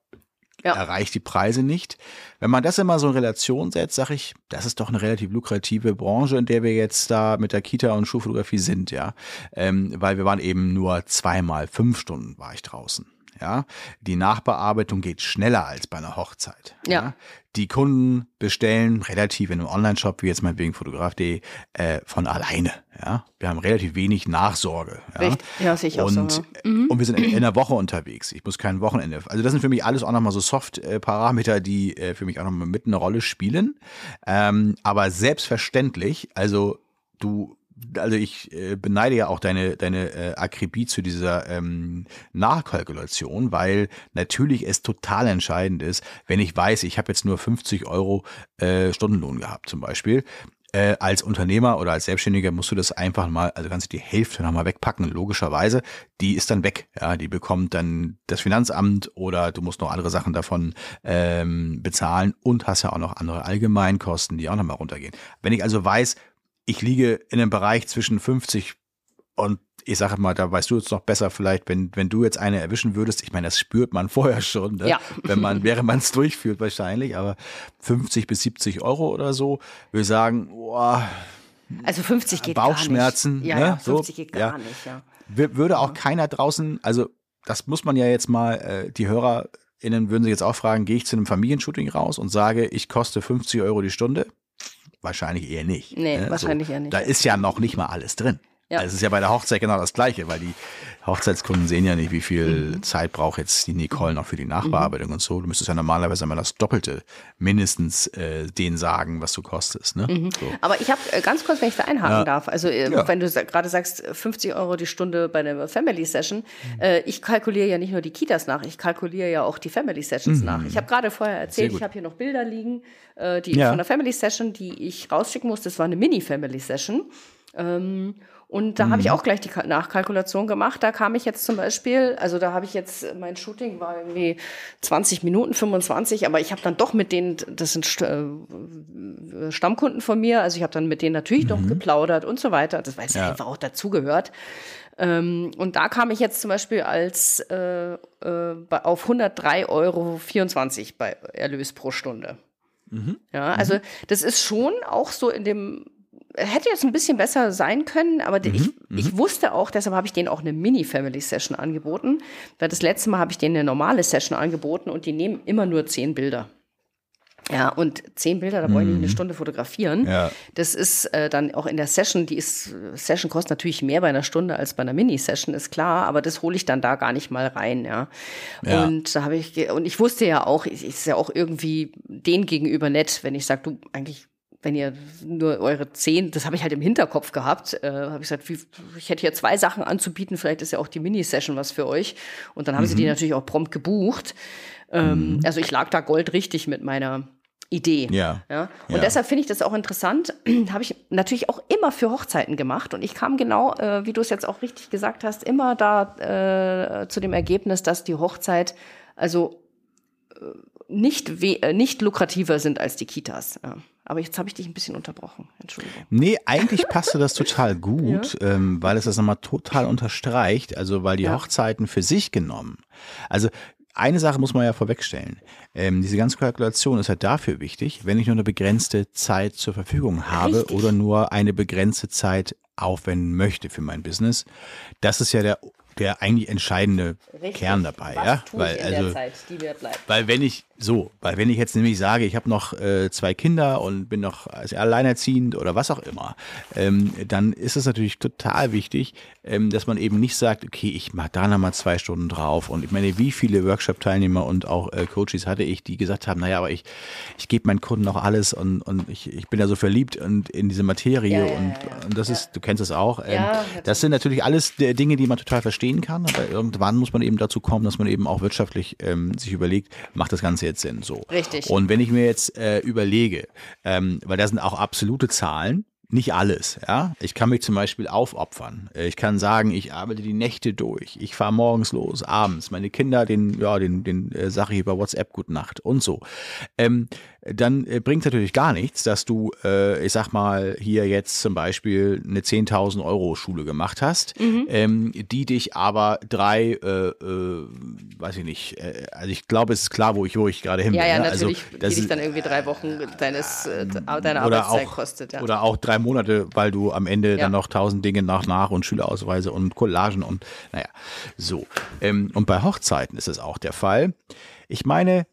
Ja. erreicht die Preise nicht. Wenn man das immer so in Relation setzt, sage ich, das ist doch eine relativ lukrative Branche, in der wir jetzt da mit der Kita und Schulfotografie sind, ja. Ähm, weil wir waren eben nur zweimal fünf Stunden war ich draußen. Ja, die Nachbearbeitung geht schneller als bei einer Hochzeit. Ja. Die Kunden bestellen relativ in einem Online-Shop, wie jetzt meinetwegen fotograf.de, äh, von alleine. Ja, wir haben relativ wenig Nachsorge. Ja, Richtig. Ja, sehe ich auch so, und, ja. äh, und wir sind in, in der Woche unterwegs. Ich muss kein Wochenende. Also das sind für mich alles auch nochmal so Soft-Parameter, die äh, für mich auch nochmal mit eine Rolle spielen. Ähm, aber selbstverständlich, also du also ich äh, beneide ja auch deine, deine äh, Akribie zu dieser ähm, Nachkalkulation, weil natürlich es total entscheidend ist, wenn ich weiß, ich habe jetzt nur 50 Euro äh, Stundenlohn gehabt zum Beispiel. Äh, als Unternehmer oder als Selbstständiger musst du das einfach mal, also kannst du die Hälfte nochmal wegpacken, logischerweise. Die ist dann weg. Ja, die bekommt dann das Finanzamt oder du musst noch andere Sachen davon ähm, bezahlen und hast ja auch noch andere Allgemeinkosten, die auch nochmal runtergehen. Wenn ich also weiß, ich liege in einem Bereich zwischen 50 und ich sage mal, da weißt du jetzt noch besser vielleicht, wenn, wenn du jetzt eine erwischen würdest, ich meine, das spürt man vorher schon, ne? Ja. wenn man, während man es durchführt wahrscheinlich, aber 50 bis 70 Euro oder so, würde ich sagen, boah, Also 50 geht Bauchschmerzen, gar nicht. Ja, ne? ja 50 So, geht gar ja. nicht, ja. wür- würde auch keiner draußen, also das muss man ja jetzt mal, äh, die HörerInnen würden sich jetzt auch fragen, gehe ich zu einem Familienshooting raus und sage, ich koste 50 Euro die Stunde? Wahrscheinlich eher nicht. Nee, ne? wahrscheinlich eher nicht. Da ist ja noch nicht mal alles drin. Ja. Also es ist ja bei der Hochzeit genau das Gleiche, weil die Hochzeitskunden sehen ja nicht, wie viel Zeit braucht jetzt die Nicole noch für die Nachbearbeitung und so. Du müsstest ja normalerweise immer das Doppelte mindestens äh, denen sagen, was du kostest. Ne? So. Aber ich habe äh, ganz kurz, wenn ich da einhaken Ja. darf, also äh, Ja. wenn du gerade sagst, 50 Euro die Stunde bei der Family Session, Mhm. äh, ich kalkuliere ja nicht nur die Kitas nach, ich kalkuliere ja auch die Family Sessions nach. Ich habe gerade vorher Mhm. Erzählt, ich habe hier noch Bilder liegen, äh, die Ja. von der Family Session, die ich rausschicken muss. Das war eine Mini-Family Session. Ähm, und da habe Mhm. ich auch gleich die Ka- Nachkalkulation gemacht. Da kam ich jetzt zum Beispiel, also da habe ich jetzt, mein Shooting war irgendwie 20 Minuten, 25, aber ich habe dann doch mit denen, das sind äh, Stammkunden von mir, also ich habe dann mit denen natürlich noch geplaudert und so weiter, das weiß Mhm. Ja. einfach auch dazugehört. Ähm, und da kam ich jetzt zum Beispiel als äh, äh, auf 103,24 Euro bei Erlös pro Stunde. Ja, also das ist schon auch so in dem hätte jetzt ein bisschen besser sein können, aber ich, ich wusste auch, deshalb habe ich denen auch eine Mini-Family-Session angeboten, weil das letzte Mal habe ich denen eine normale Session angeboten und die nehmen immer nur zehn Bilder. Ja, und zehn Bilder, da ich nicht eine Stunde fotografieren. Ja. Das ist äh, dann auch in der Session, die ist, Session kostet natürlich mehr bei einer Stunde als bei einer Mini-Session, ist klar, aber das hole ich dann da gar nicht mal rein, ja. Ja. Und da habe ich, und ich wusste ja auch, es ist ja auch irgendwie denen gegenüber nett, wenn ich sage, du, eigentlich wenn ihr nur eure zehn, das habe ich halt im Hinterkopf gehabt, äh, habe ich gesagt, wie, ich hätte hier zwei Sachen anzubieten, vielleicht ist ja auch die Mini-Session was für euch. Und dann haben mhm. sie die mhm. natürlich auch prompt gebucht. Ähm, mhm. Also ich lag da goldrichtig mit meiner Idee. Ja. ja? Und ja. deshalb finde ich das auch interessant. Habe ich natürlich auch immer für Hochzeiten gemacht. Und ich kam genau, äh, wie du es jetzt auch richtig gesagt hast, immer da äh, zu dem Ergebnis, dass die Hochzeit also nicht, äh, nicht lukrativer sind als die Kitas. Aber jetzt habe ich dich ein bisschen unterbrochen. Entschuldigung. Nee, eigentlich passte das total gut, ja. ähm, weil es das nochmal total unterstreicht. Also, weil die ja. Hochzeiten für sich genommen. Also, eine Sache muss man ja vorwegstellen. Ähm, diese ganze Kalkulation ist halt dafür wichtig, wenn ich nur eine begrenzte Zeit zur Verfügung habe Richtig. oder nur eine begrenzte Zeit aufwenden möchte für mein Business. Das ist ja der der eigentlich entscheidende Richtig. Kern dabei, Was ja, weil also Zeit, weil wenn ich so, weil wenn ich jetzt nämlich sage, ich habe noch äh, zwei Kinder und bin noch als alleinerziehend oder was auch immer, ähm, dann ist es natürlich total wichtig, ähm, dass man eben nicht sagt, okay, ich mache da nochmal zwei Stunden drauf. Und ich meine, wie viele Workshop-Teilnehmer und auch äh, Coaches hatte ich, die gesagt haben, naja, aber ich, ich gebe meinen Kunden noch alles und, und ich, ich bin da so verliebt und in diese Materie ja, ja, und, ja, und das ist, du kennst es auch. Ähm, das sind natürlich alles Dinge, die man total verstehen kann, aber irgendwann muss man eben dazu kommen, dass man eben auch wirtschaftlich ähm, sich überlegt, macht das Ganze jetzt Sinn. So. Richtig. Und wenn ich mir jetzt äh, überlege, ähm, weil da sind auch absolute Zahlen, nicht alles, ja. Ich kann mich zum Beispiel aufopfern. Ich kann sagen, ich arbeite die Nächte durch. Ich fahre morgens los, abends. Meine Kinder, den, ja, den, den äh, sage ich über WhatsApp Gute Nacht und so. Ähm, dann äh, bringt es natürlich gar nichts, dass du, äh, ich sag mal, hier jetzt zum Beispiel eine 10.000 Euro Schule gemacht hast, mhm. ähm, die dich aber drei, äh, äh, weiß ich nicht, äh, also ich glaube, es ist klar, wo ich, wo ich gerade hin bin. Ja, ja, ne? natürlich, also, die dich dann irgendwie drei Wochen deines, äh, deiner Arbeitszeit auch, kostet. Ja. Oder auch drei Monate, weil du am Ende ja. dann noch tausend Dinge nach nach und Schülerausweise und Collagen und naja, so. Ähm, und bei Hochzeiten ist es auch der Fall. Ich meine,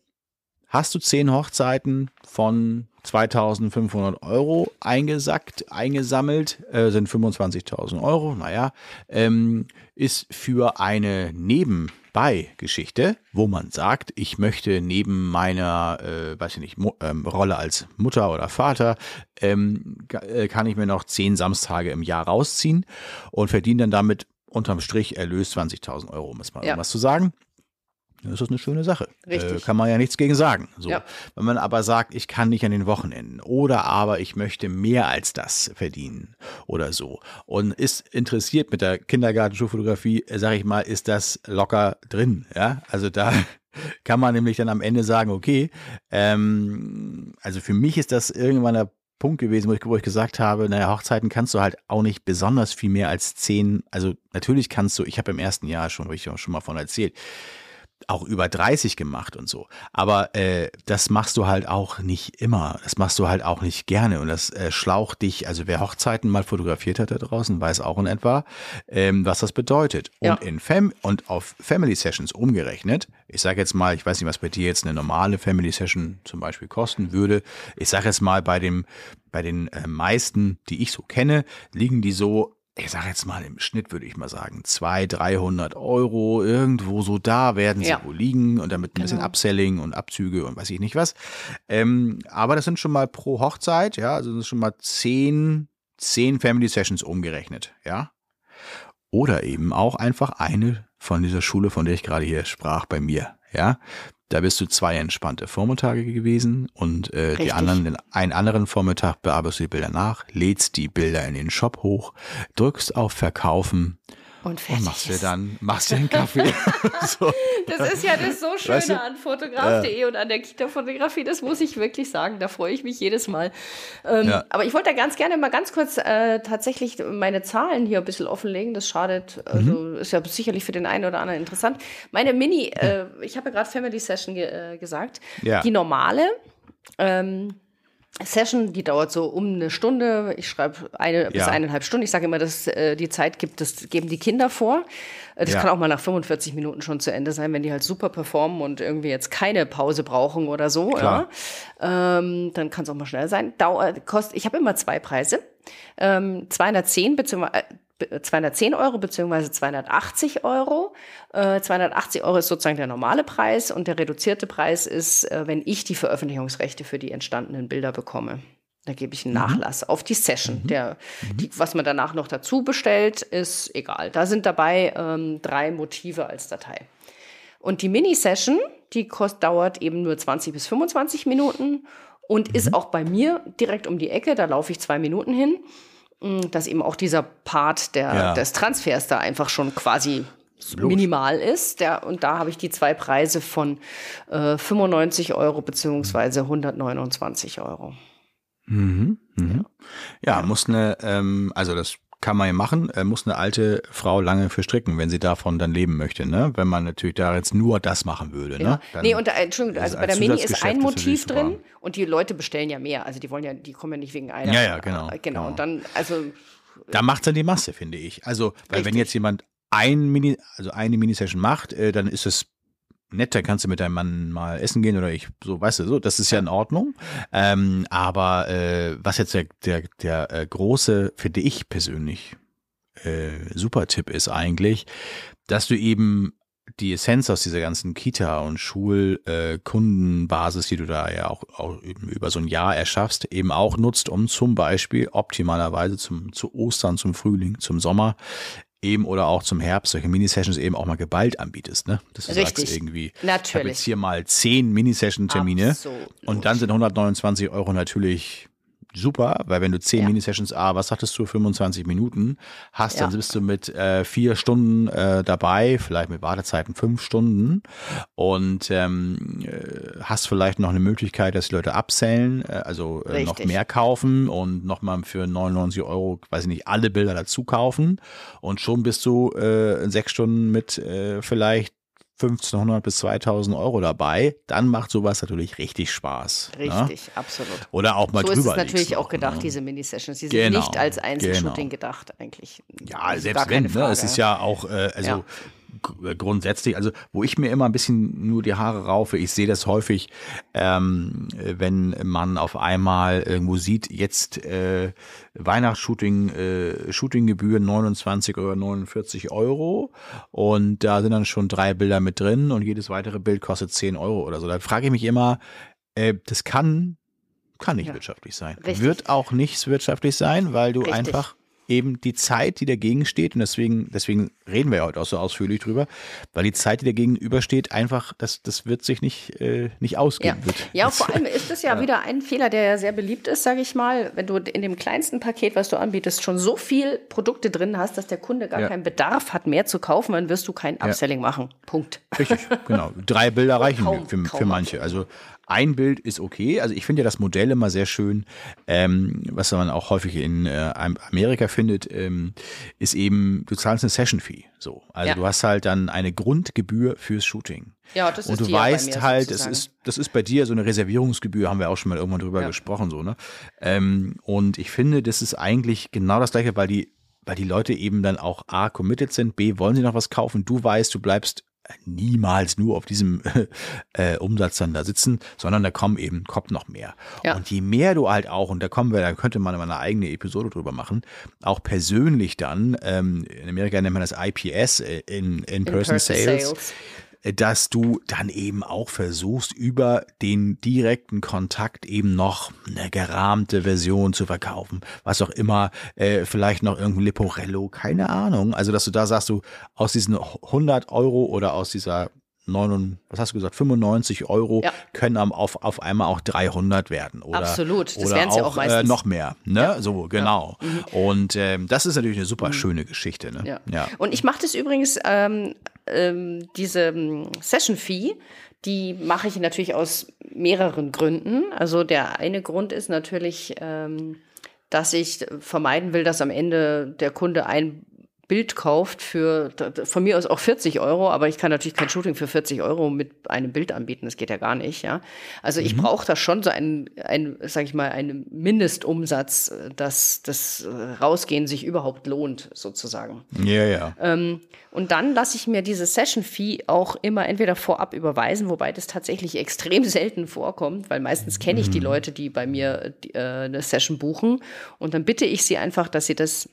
hast du zehn Hochzeiten von 2500 Euro eingesackt, eingesammelt, äh, sind 25.000 Euro, naja, ähm, ist für eine Nebenbei-Geschichte, wo man sagt, ich möchte neben meiner, äh, weiß ich nicht, Mo ähm, Rolle als Mutter oder Vater, ähm, äh, kann ich mir noch zehn Samstage im Jahr rausziehen und verdiene dann damit unterm Strich Erlös 20.000 Euro, um es mal ja. was zu sagen. Das ist eine schöne Sache. Richtig. Äh, kann man ja nichts gegen sagen. So. Ja. Wenn man aber sagt, ich kann nicht an den Wochenenden oder aber ich möchte mehr als das verdienen oder so und ist interessiert mit der Kindergartenschulfotografie, sage ich mal, ist das locker drin. Ja, also da kann man nämlich dann am Ende sagen, okay, ähm, also für mich ist das irgendwann der Punkt gewesen, wo ich, wo ich gesagt habe, naja, Hochzeiten kannst du halt auch nicht besonders viel mehr als zehn, also natürlich kannst du, ich habe im ersten Jahr schon, habe ich auch schon mal von erzählt, auch über 30 gemacht und so. Aber äh, das machst du halt auch nicht immer. Das machst du halt auch nicht gerne. Und das äh, schlaucht dich, also wer Hochzeiten mal fotografiert hat da draußen, weiß auch in etwa, ähm, was das bedeutet. Ja. Und in Fam und auf Family Sessions umgerechnet, ich sage jetzt mal, ich weiß nicht, was bei dir jetzt eine normale Family Session zum Beispiel kosten würde. Ich sage jetzt mal, bei dem, bei den äh, meisten, die ich so kenne, liegen die so ich sage jetzt mal im Schnitt würde ich mal sagen, 200, 300 Euro, irgendwo so da werden sie ja. wohl liegen und damit ein bisschen genau. Upselling und Abzüge und weiß ich nicht was. Ähm, aber das sind schon mal pro Hochzeit, ja, also das sind schon mal zehn, zehn Family Sessions umgerechnet, ja. Oder eben auch einfach eine von dieser Schule, von der ich gerade hier sprach, bei mir, ja. Da bist du zwei entspannte Vormittage gewesen und äh, die anderen, einen anderen Vormittag bearbeitest du die Bilder nach, lädst die Bilder in den Shop hoch, drückst auf Verkaufen und, fertig und machst dir dann machst dir einen Kaffee. so. Das ist ja das so Schöne weißt du? an fotograf.de ja. und an der Kita-Fotografie, das muss ich wirklich sagen, da freue ich mich jedes Mal. Ähm, ja. Aber ich wollte da ganz gerne mal ganz kurz äh, tatsächlich meine Zahlen hier ein bisschen offenlegen, das schadet, also mhm. ist ja sicherlich für den einen oder anderen interessant. Meine Mini, äh, ich habe ja gerade Family Session ge äh, gesagt, ja. die normale, ähm, Session, die dauert so um eine Stunde. Ich schreibe eine ja. bis eineinhalb Stunden. Ich sage immer, dass äh, die Zeit gibt, das geben die Kinder vor. Äh, das ja. kann auch mal nach 45 Minuten schon zu Ende sein, wenn die halt super performen und irgendwie jetzt keine Pause brauchen oder so. Ja. Ähm, dann kann es auch mal schnell sein. Dauer, kost, ich habe immer zwei Preise. Ähm, 210 beziehungsweise 210 Euro beziehungsweise 280 Euro. Äh, 280 Euro ist sozusagen der normale Preis und der reduzierte Preis ist, äh, wenn ich die Veröffentlichungsrechte für die entstandenen Bilder bekomme. Da gebe ich einen Nachlass auf die Session. Der, die, was man danach noch dazu bestellt, ist egal. Da sind dabei ähm, drei Motive als Datei. Und die Mini-Session, die kost, dauert eben nur 20 bis 25 Minuten und ist auch bei mir direkt um die Ecke. Da laufe ich zwei Minuten hin. Mm, Dass eben auch dieser Part der, Ja. des Transfers da einfach schon quasi minimal ist. Der, und da habe ich die zwei Preise von äh, 95 Euro beziehungsweise 129 Euro. Ja, muss eine, ähm, also das kann man ja machen, äh, muss eine alte Frau lange für stricken, wenn sie davon dann leben möchte, ne? Wenn man natürlich da jetzt nur das machen würde, Ja. ne? Dann- nee, und da, Entschuldigung, ist also bei der Mini ist ein ist Motiv super. drin und die Leute bestellen ja mehr. Also die wollen ja, die kommen ja nicht wegen einer. Ja, ja, genau, Genau. genau. Und dann, also da macht's dann die Masse, finde ich. Also, weil wenn Richtig. jetzt jemand ein Mini, also eine Minisession macht, äh, dann ist es nett, dann kannst du mit deinem Mann mal essen gehen oder ich, so, weißt du, so, das ist ja in Ordnung. Ähm, aber äh, was jetzt der, der, der äh, große, finde ich persönlich, äh, super Tipp ist eigentlich, dass du eben die Essenz aus dieser ganzen Kita- und Schulkundenbasis, äh, die du da ja auch, auch über so ein Jahr erschaffst, eben auch nutzt, um zum Beispiel optimalerweise zum, zu Ostern, zum Frühling, zum Sommer eben oder auch zum Herbst solche Minisessions eben auch mal geballt anbietest, ne? Dass du Richtig. sagst irgendwie, ich habe Natürlich. jetzt hier mal zehn Minisession-Termine und dann sind 129 Euro natürlich super, weil wenn du zehn Ja. Minisessions, ah, was sagtest du, 25 Minuten hast, dann Ja. bist du mit äh, vier Stunden äh, dabei, vielleicht mit Wartezeiten fünf Stunden und ähm, äh, hast vielleicht noch eine Möglichkeit, dass die Leute absellen, äh, also äh, noch mehr kaufen und nochmal für 99 Euro, weiß ich nicht, alle Bilder dazu kaufen und schon bist du äh, in sechs Stunden mit äh, vielleicht 1500 bis 2000 Euro dabei, dann macht sowas natürlich richtig Spaß. Ne? richtig, absolut. Oder auch mal so ist drüber es natürlich auch gedacht, ne? diese Mini-Sessions. Die sind Genau, nicht als Einzelshooting genau. gedacht eigentlich. Ja, selbst wenn, ne? Es ist ja auch, äh, also Ja. Gr- grundsätzlich, also wo ich mir immer ein bisschen nur die Haare raufe, ich sehe das häufig, ähm, wenn man auf einmal irgendwo sieht, jetzt äh, Weihnachtsshooting, äh, Shootinggebühren 29 oder 49 Euro und da sind dann schon drei Bilder mit drin und jedes weitere Bild kostet 10 Euro oder so. Da frage ich mich immer, äh, das kann, kann nicht Ja. wirtschaftlich sein. Richtig. Wird auch nicht wirtschaftlich sein, weil du Richtig. einfach eben die Zeit, die dagegen steht, und deswegen, deswegen reden wir ja heute auch so ausführlich drüber, weil die Zeit, die dagegen übersteht, einfach, das, das wird sich nicht, äh, nicht Ja, ausgehen. Wird, ja vor allem ist das ja, wieder ein Fehler, der ja sehr beliebt ist, sage ich mal. Wenn du in dem kleinsten Paket, was du anbietest, schon so viel Produkte drin hast, dass der Kunde gar Ja. keinen Bedarf hat, mehr zu kaufen, dann wirst du kein Upselling machen. Punkt. Richtig, genau. Drei Bilder reichen Kaum- für, kaum für manche. Also ein Bild ist okay. Also ich finde ja das Modell immer sehr schön, ähm, was man auch häufig in äh, Amerika findet, ähm, ist eben, du zahlst eine Session-Fee. So. Also Ja. du hast halt dann eine Grundgebühr fürs Shooting. Ja, das Und ist du ja bei weißt mir halt, sozusagen. ist, das ist bei dir so eine Reservierungsgebühr, haben wir auch schon mal irgendwann drüber Ja. gesprochen, so, ne? Ähm, und ich finde, das ist eigentlich genau das gleiche, weil die, weil die Leute eben dann auch A, committed sind, B, wollen sie noch was kaufen, du weißt, du bleibst niemals nur auf diesem äh, Umsatz dann da sitzen, sondern da kommen eben, kommt noch mehr. Ja. Und je mehr du halt auch, und da kommen wir, da könnte man eine eigene Episode drüber machen, auch persönlich dann, ähm, in Amerika nennt man das IPS, äh, in, in, Person, In-Person Sales, Sales. Dass du dann eben auch versuchst, über den direkten Kontakt eben noch eine gerahmte Version zu verkaufen. Was auch immer, äh, vielleicht noch irgendein Leporello, keine Ahnung. Also, dass du da sagst, du aus diesen 100 Euro oder aus dieser 9, was hast du gesagt, 95 Euro Ja. können auf, auf einmal auch 300 werden. Oder, Absolut, das oder wären's ja auch äh, meistens. Mhm. noch mehr. Ne? So, genau. Und ähm, das ist natürlich eine super schöne Geschichte. Ne? Ja. ja. Und ich mache das übrigens, ähm, ähm, diese ähm, Session-Fee, die mache ich natürlich aus mehreren Gründen. Also der eine Grund ist natürlich, ähm, dass ich vermeiden will, dass am Ende der Kunde ein Bild kauft für von mir aus auch 40 Euro, aber ich kann natürlich kein Shooting für 40 Euro mit einem Bild anbieten, das geht ja gar nicht, ja. Also ich brauche da schon so einen, einen, sag ich mal, einen Mindestumsatz, äh, dass das äh, Rausgehen sich überhaupt lohnt, sozusagen. Ja, ja. Ähm, und dann lasse ich mir diese Session-Fee auch immer entweder vorab überweisen, wobei das tatsächlich extrem selten vorkommt, weil meistens kenne ich die Leute, die bei mir äh, die, äh, eine Session buchen. Und dann bitte ich sie einfach, dass sie das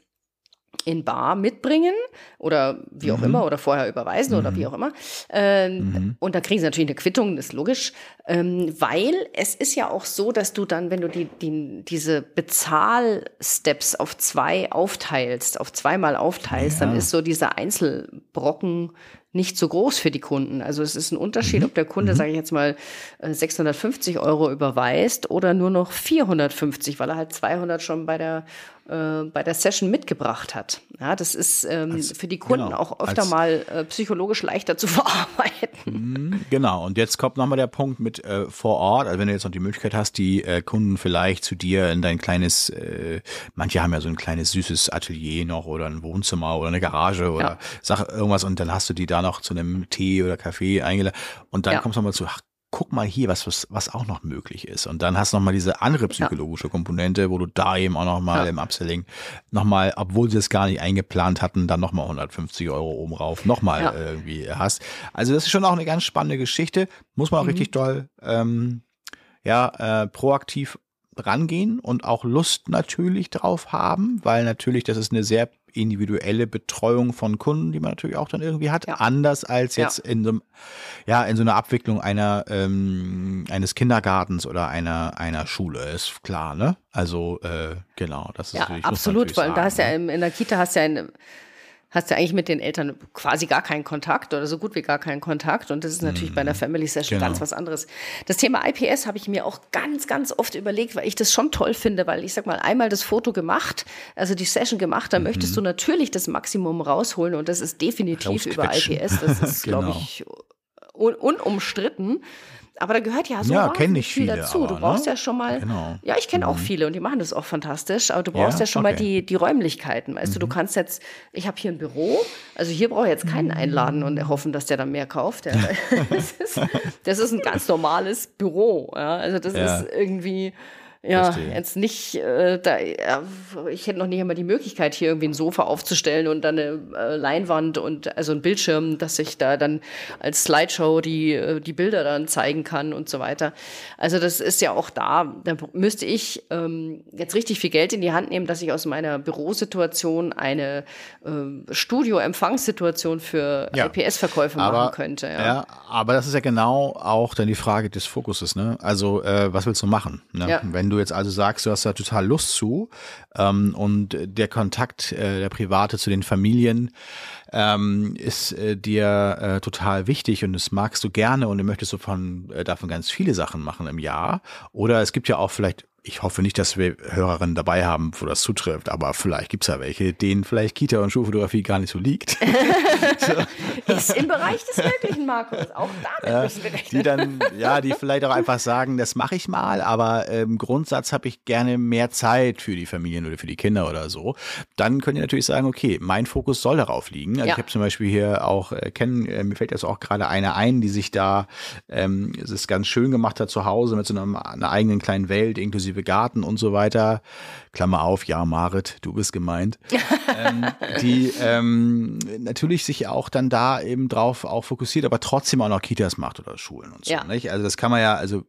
in Bar mitbringen oder wie auch Mhm. immer oder vorher überweisen oder wie auch immer. Ähm, Und da kriegen sie natürlich eine Quittung, das ist logisch, ähm, weil es ist ja auch so, dass du dann, wenn du die, die, diese Bezahlsteps auf zwei aufteilst, auf zweimal aufteilst, dann Ja. ist so dieser Einzelbrocken nicht so groß für die Kunden. Also es ist ein Unterschied, ob der Kunde, sage ich jetzt mal, äh, 650 Euro überweist oder nur noch 450, weil er halt 200 schon bei der äh, bei der Session mitgebracht hat. Ja, das ist ähm, für die Kunden genau, auch öfter als- mal äh, psychologisch leichter zu verarbeiten. Genau, und jetzt kommt nochmal der Punkt mit äh, vor Ort, also wenn du jetzt noch die Möglichkeit hast, die äh, Kunden vielleicht zu dir in dein kleines, äh, manche haben ja so ein kleines süßes Atelier noch oder ein Wohnzimmer oder eine Garage oder Ja. sag irgendwas und dann hast du die da noch zu einem Tee oder Kaffee eingeladen und dann Ja. kommst du nochmal zu, ach, guck mal hier, was, was, was auch noch möglich ist. Und dann hast du nochmal diese andere psychologische Komponente, wo du da eben auch nochmal Ja. im Upselling nochmal, obwohl sie es gar nicht eingeplant hatten, dann nochmal 150 Euro oben rauf, nochmal Ja. irgendwie hast. Also das ist schon auch eine ganz spannende Geschichte. Muss Mhm. man auch richtig doll ähm, ja, äh, proaktiv rangehen und auch Lust natürlich drauf haben, weil natürlich das ist eine sehr individuelle Betreuung von Kunden, die man natürlich auch dann irgendwie hat, Ja. anders als Ja. jetzt in so einem, ja, in so einer Abwicklung einer ähm, eines Kindergartens oder einer einer Schule, ist klar, ne? Also äh, genau, das ist Ja, natürlich, absolut, weil da hast ja ne? im- in der Kita hast ja eine hast ja eigentlich mit den Eltern quasi gar keinen Kontakt oder so gut wie gar keinen Kontakt. Und das ist natürlich bei einer Family Session Genau. ganz was anderes. Das Thema IPS habe ich mir auch ganz, ganz oft überlegt, weil ich das schon toll finde, weil ich sag mal, einmal das Foto gemacht, also die Session gemacht, da möchtest du natürlich das Maximum rausholen und das ist definitiv über. IPS. Das ist, glaube Genau. ich, un unumstritten. Aber da gehört ja so Ja, kennen nicht viel viele, dazu. aber, du brauchst ne? ja schon mal, Genau. ja, ich kenne auch viele und die machen das auch fantastisch, aber du brauchst ja, Ja? schon mal Okay. die, die Räumlichkeiten. Weißt du, du kannst jetzt, ich habe hier ein Büro, also hier brauche ich jetzt keinen einladen und hoffen, dass der dann mehr kauft. Ja. das, ist, das ist ein ganz normales Büro. Also das ist irgendwie. Ja, Verstehe. jetzt nicht, äh, da, ja, ich hätte noch nicht einmal die Möglichkeit, hier irgendwie ein Sofa aufzustellen und dann eine äh, Leinwand und also ein Bildschirm, dass ich da dann als Slideshow die, äh, die Bilder dann zeigen kann und so weiter. Also das ist ja auch da, da müsste ich ähm, jetzt richtig viel Geld in die Hand nehmen, dass ich aus meiner Bürosituation eine äh, Studio-Empfangssituation für Ja. IPS-Verkäufe machen könnte. Ja. ja, aber das ist ja genau auch dann die Frage des Fokuses, ne? Also, äh, was willst du machen? Ne? Ja. Wenn du jetzt also sagst, du hast da total Lust zu ähm, und der Kontakt, äh, der private zu den Familien ähm, ist äh, dir äh, total wichtig und das magst du gerne und du möchtest so von, äh, davon ganz viele Sachen machen im Jahr. Oder es gibt ja auch vielleicht ich hoffe nicht, dass wir Hörerinnen dabei haben, wo das zutrifft, aber vielleicht gibt's ja welche, denen vielleicht Kita und Schulfotografie gar nicht so liegt. Ist im Bereich des Möglichen, Markus. Auch damit müssen wir die rechnen. dann, ja, die vielleicht auch einfach sagen, das mache ich mal, aber im Grundsatz habe ich gerne mehr Zeit für die Familien oder für die Kinder oder so. Dann könnt ihr natürlich sagen, okay, mein Fokus soll darauf liegen. Also Ja. ich habe zum Beispiel hier auch äh, kennen, äh, mir fällt jetzt auch gerade eine ein, die sich da ähm, es ist ganz schön gemacht hat zu Hause mit so einer, einer eigenen kleinen Welt, inklusive Garten und so weiter. Klammer auf, ja, Marit, du bist gemeint. ähm, die ähm, natürlich sich auch dann da eben drauf auch fokussiert, aber trotzdem auch noch Kitas macht oder Schulen und so. Ja. Nicht? Also das kann man ja, also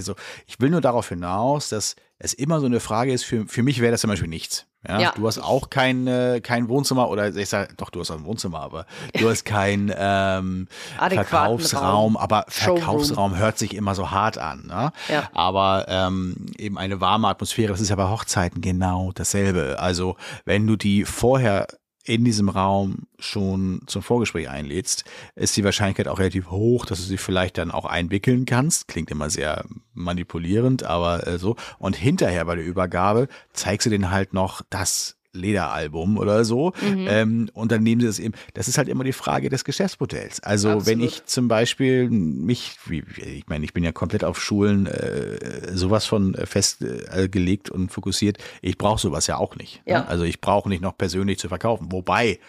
so, ich will nur darauf hinaus, dass es immer so eine Frage ist, für, für mich wäre das zum Beispiel nichts. Ja? Ja. Du hast auch kein, äh, kein Wohnzimmer oder ich sag, doch, du hast auch ein Wohnzimmer, aber du hast kein ähm, Verkaufsraum, Raum. aber Showroom. Verkaufsraum hört sich immer so hart an. Ne? Ja. Aber ähm, eben eine warme Atmosphäre, das ist ja bei Hochzeiten genau dasselbe. Also wenn du die vorher in diesem Raum schon zum Vorgespräch einlädst, ist die Wahrscheinlichkeit auch relativ hoch, dass du sie vielleicht dann auch einwickeln kannst. Klingt immer sehr manipulierend, aber äh, so. Und hinterher bei der Übergabe zeigst du denen halt noch das Lederalbum oder so. Mhm. Ähm, und dann nehmen sie das eben. Das ist halt immer die Frage des Geschäftsmodells. Also wenn Absolut. ich zum Beispiel mich, wie, ich meine, ich bin ja komplett auf Schulen äh, sowas von festgelegt äh, gelegt und fokussiert. Ich brauche sowas ja auch nicht. Ja. Ne? Also ich brauche nicht noch persönlich zu verkaufen. Wobei,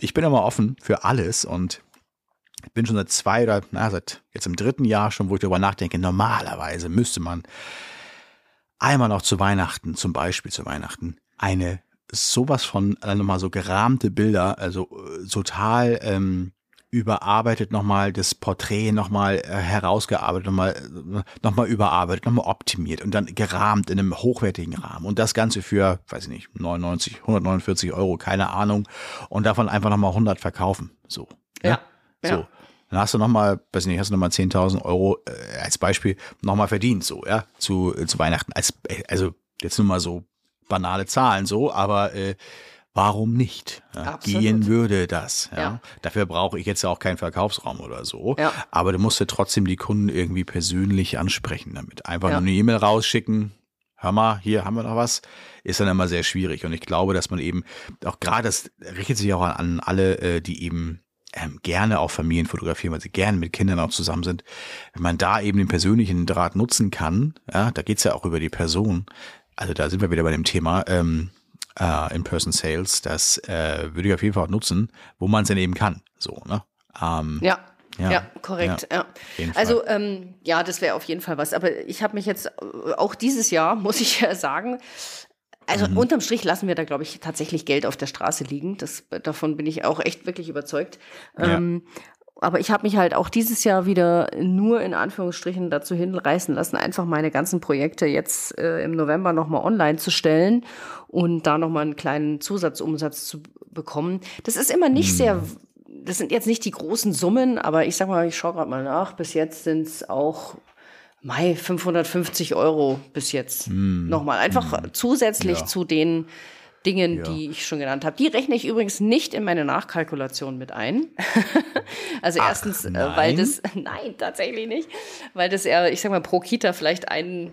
ich bin immer offen für alles und ich bin schon seit zwei oder na, seit jetzt im dritten Jahr schon, wo ich darüber nachdenke, normalerweise müsste man einmal noch zu Weihnachten, zum Beispiel zu Weihnachten, eine sowas von, dann nochmal so gerahmte Bilder, also äh, total ähm, überarbeitet nochmal, das Porträt nochmal äh, herausgearbeitet, nochmal noch mal überarbeitet, nochmal optimiert und dann gerahmt in einem hochwertigen Rahmen. Und das Ganze für, weiß ich nicht, 99, 149 Euro, keine Ahnung. Und davon einfach nochmal 100 verkaufen. So. Ne? Ja. ja. So. Dann hast du nochmal, weiß ich nicht, hast du nochmal 10.000 Euro äh, als Beispiel nochmal verdient, so, ja, zu, äh, zu Weihnachten. Als, äh, also jetzt nur mal so banale Zahlen so, aber äh, warum nicht? Ja, gehen würde das. Ja. ja. Dafür brauche ich jetzt ja auch keinen Verkaufsraum oder so. Ja. Aber du musst ja trotzdem die Kunden irgendwie persönlich ansprechen damit. Einfach nur eine E-Mail rausschicken. Hör mal, hier haben wir noch was. Ist dann immer sehr schwierig. Und ich glaube, dass man eben auch gerade, das richtet sich auch an, alle, äh, die eben ähm, gerne auch Familien fotografieren, weil sie gerne mit Kindern auch zusammen sind. Wenn man da eben den persönlichen Draht nutzen kann, ja, da geht's ja auch über die Person. Also da sind wir wieder bei dem Thema. Ähm, äh, In-Person-Sales, das äh, würde ich auf jeden Fall auch nutzen, wo man es denn eben kann. So, ne? Ähm, ja. Ja, ja, korrekt. Ja. ja. Also ähm, ja, das wäre auf jeden Fall was. Aber ich habe mich jetzt äh, auch dieses Jahr, muss ich ja sagen, also mhm. unterm Strich lassen wir da, glaube ich, tatsächlich Geld auf der Straße liegen. Das, davon bin ich auch echt wirklich überzeugt. Ähm, aber ich habe mich halt auch dieses Jahr wieder nur in Anführungsstrichen dazu hinreißen lassen, einfach meine ganzen Projekte jetzt äh, im November nochmal online zu stellen und da nochmal einen kleinen Zusatzumsatz zu bekommen. Das ist immer nicht hm. sehr, das sind jetzt nicht die großen Summen, aber ich sag mal, ich schaue gerade mal nach, bis jetzt sind es auch Mai 550 Euro bis jetzt. Hm. Nochmal. Einfach hm. zusätzlich ja. zu den Dingen, ja. die ich schon genannt habe. Die rechne ich übrigens nicht in meine Nachkalkulation mit ein. also Ach, erstens, nein. Äh, weil das, nein, tatsächlich nicht, weil das eher, ich sag mal, pro Kita vielleicht ein,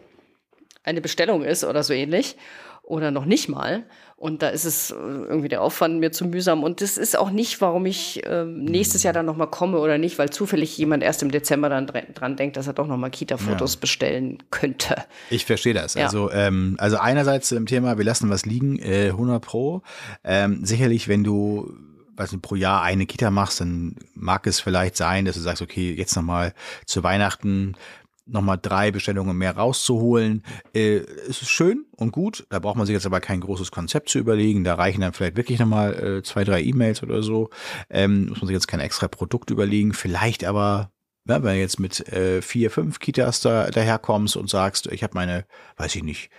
eine Bestellung ist oder so ähnlich oder noch nicht mal. Und da ist es äh, irgendwie der Aufwand mir zu mühsam. Und das ist auch nicht, warum ich äh, nächstes Jahr dann nochmal komme oder nicht, weil zufällig jemand erst im Dezember dann dran denkt, dass er doch nochmal Kita-Fotos ja. bestellen könnte. Ich verstehe das. Ja. Also, ähm, also einerseits im Thema, wir lassen was liegen, äh, 100 Pro. Ähm, sicherlich, wenn du nicht, pro Jahr eine Kita machst, dann mag es vielleicht sein, dass du sagst, okay, jetzt nochmal zu Weihnachten nochmal drei Bestellungen mehr rauszuholen. Äh, ist schön und gut. Da braucht man sich jetzt aber kein großes Konzept zu überlegen. Da reichen dann vielleicht wirklich nochmal äh, zwei, drei E-Mails oder so. Ähm, muss man sich jetzt kein extra Produkt überlegen. Vielleicht aber, ja, wenn du jetzt mit äh, vier, fünf Kitas da daherkommst und sagst, ich habe meine, weiß ich nicht,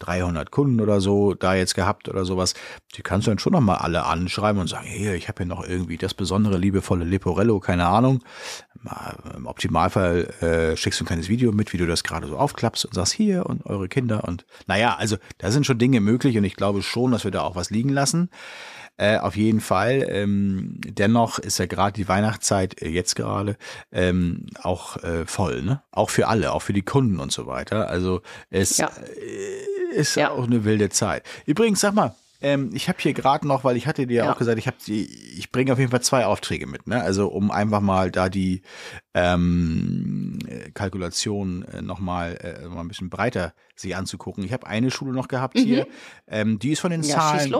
300 Kunden oder so da jetzt gehabt oder sowas, die kannst du dann schon nochmal alle anschreiben und sagen, hey, ich habe hier noch irgendwie das besondere, liebevolle Leporello, keine Ahnung. Im Optimalfall äh, schickst du ein kleines Video mit, wie du das gerade so aufklappst und sagst, hier und eure Kinder und naja, also da sind schon Dinge möglich und ich glaube schon, dass wir da auch was liegen lassen. Äh, auf jeden Fall. Ähm, dennoch ist ja gerade die Weihnachtszeit äh, jetzt gerade ähm, auch äh, voll, ne? Auch für alle, auch für die Kunden und so weiter. Also es ja. äh, ist ja. auch eine wilde Zeit. Übrigens, sag mal, ähm, ich habe hier gerade noch, weil ich hatte dir ja. auch gesagt, ich habe die, ich bringe auf jeden Fall zwei Aufträge mit, ne? Also um einfach mal da die ähm, Kalkulation äh, nochmal äh, mal ein bisschen breiter sich anzugucken. Ich habe eine Schule noch gehabt mhm. hier, ähm, die ist von den ja, Zahlen.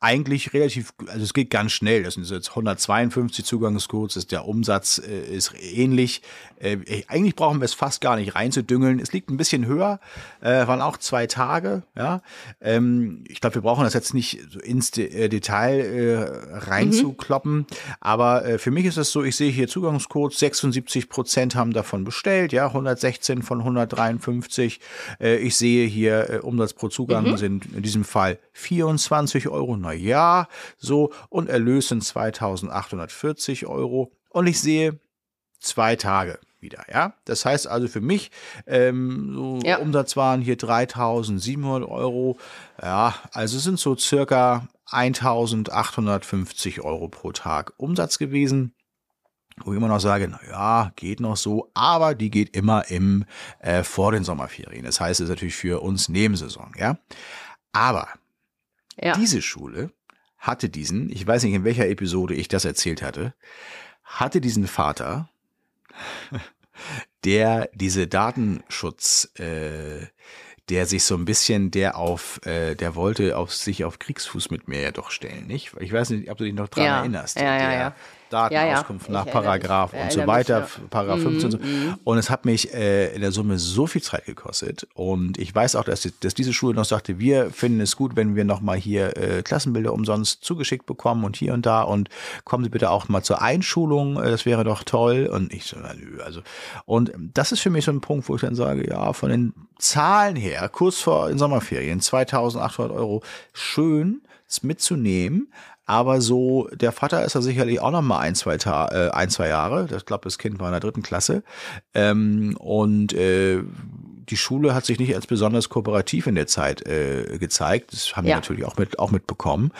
Eigentlich relativ, also es geht ganz schnell. Das sind jetzt 152 Zugangscodes, der Umsatz äh, ist ähnlich. Äh, eigentlich brauchen wir es fast gar nicht reinzudüngeln. Es liegt ein bisschen höher, äh, waren auch zwei Tage. Ja, ähm, ich glaube, wir brauchen das jetzt nicht so ins De äh, Detail äh, reinzukloppen. Mhm. Aber äh, für mich ist es so, ich sehe hier Zugangscodes, 76 Prozent haben davon bestellt, ja, 116 von 153. Äh, ich sehe hier Umsatz pro Zugang mhm. sind in diesem Fall 24 Euro na ja, so, und Erlös sind 2840 Euro. Und ich sehe zwei Tage wieder, ja. Das heißt also für mich, ähm, so ja. Umsatz waren hier 3700 Euro. Ja, also sind so circa 1850 Euro pro Tag Umsatz gewesen. Wo ich immer noch sage, na ja, geht noch so, aber die geht immer im äh, vor den Sommerferien. Das heißt, es ist natürlich für uns Nebensaison, ja. Aber ja. Diese Schule hatte diesen, ich weiß nicht, in welcher Episode ich das erzählt hatte, hatte diesen Vater, der diese Datenschutz, äh, der sich so ein bisschen, der auf, äh, der wollte auf sich auf Kriegsfuß mit mir ja doch stellen, nicht? Ich weiß nicht, ob du dich noch dran ja. erinnerst. Ja, ja, ja. Datenauskunft Ja, ja. nach Paragraph und so weiter, Paragraph 15 und so. Und es hat mich äh, in der Summe so viel Zeit gekostet. Und ich weiß auch, dass, dass diese Schule noch sagte, wir finden es gut, wenn wir nochmal hier äh, Klassenbilder umsonst zugeschickt bekommen und hier und da. Und kommen Sie bitte auch mal zur Einschulung, äh, das wäre doch toll. Und ich so, na nö, also. Und das ist für mich so ein Punkt, wo ich dann sage, ja, von den Zahlen her, kurz vor den Sommerferien, 2800 Euro, schön, es mitzunehmen. Aber so, der Vater ist ja sicherlich auch noch mal ein, zwei, Ta äh, ein, zwei Jahre. Ich glaube, das Kind war in der dritten Klasse. Ähm, und äh, die Schule hat sich nicht als besonders kooperativ in der Zeit äh, gezeigt. Das haben wir Ja. natürlich auch, mit, auch mitbekommen.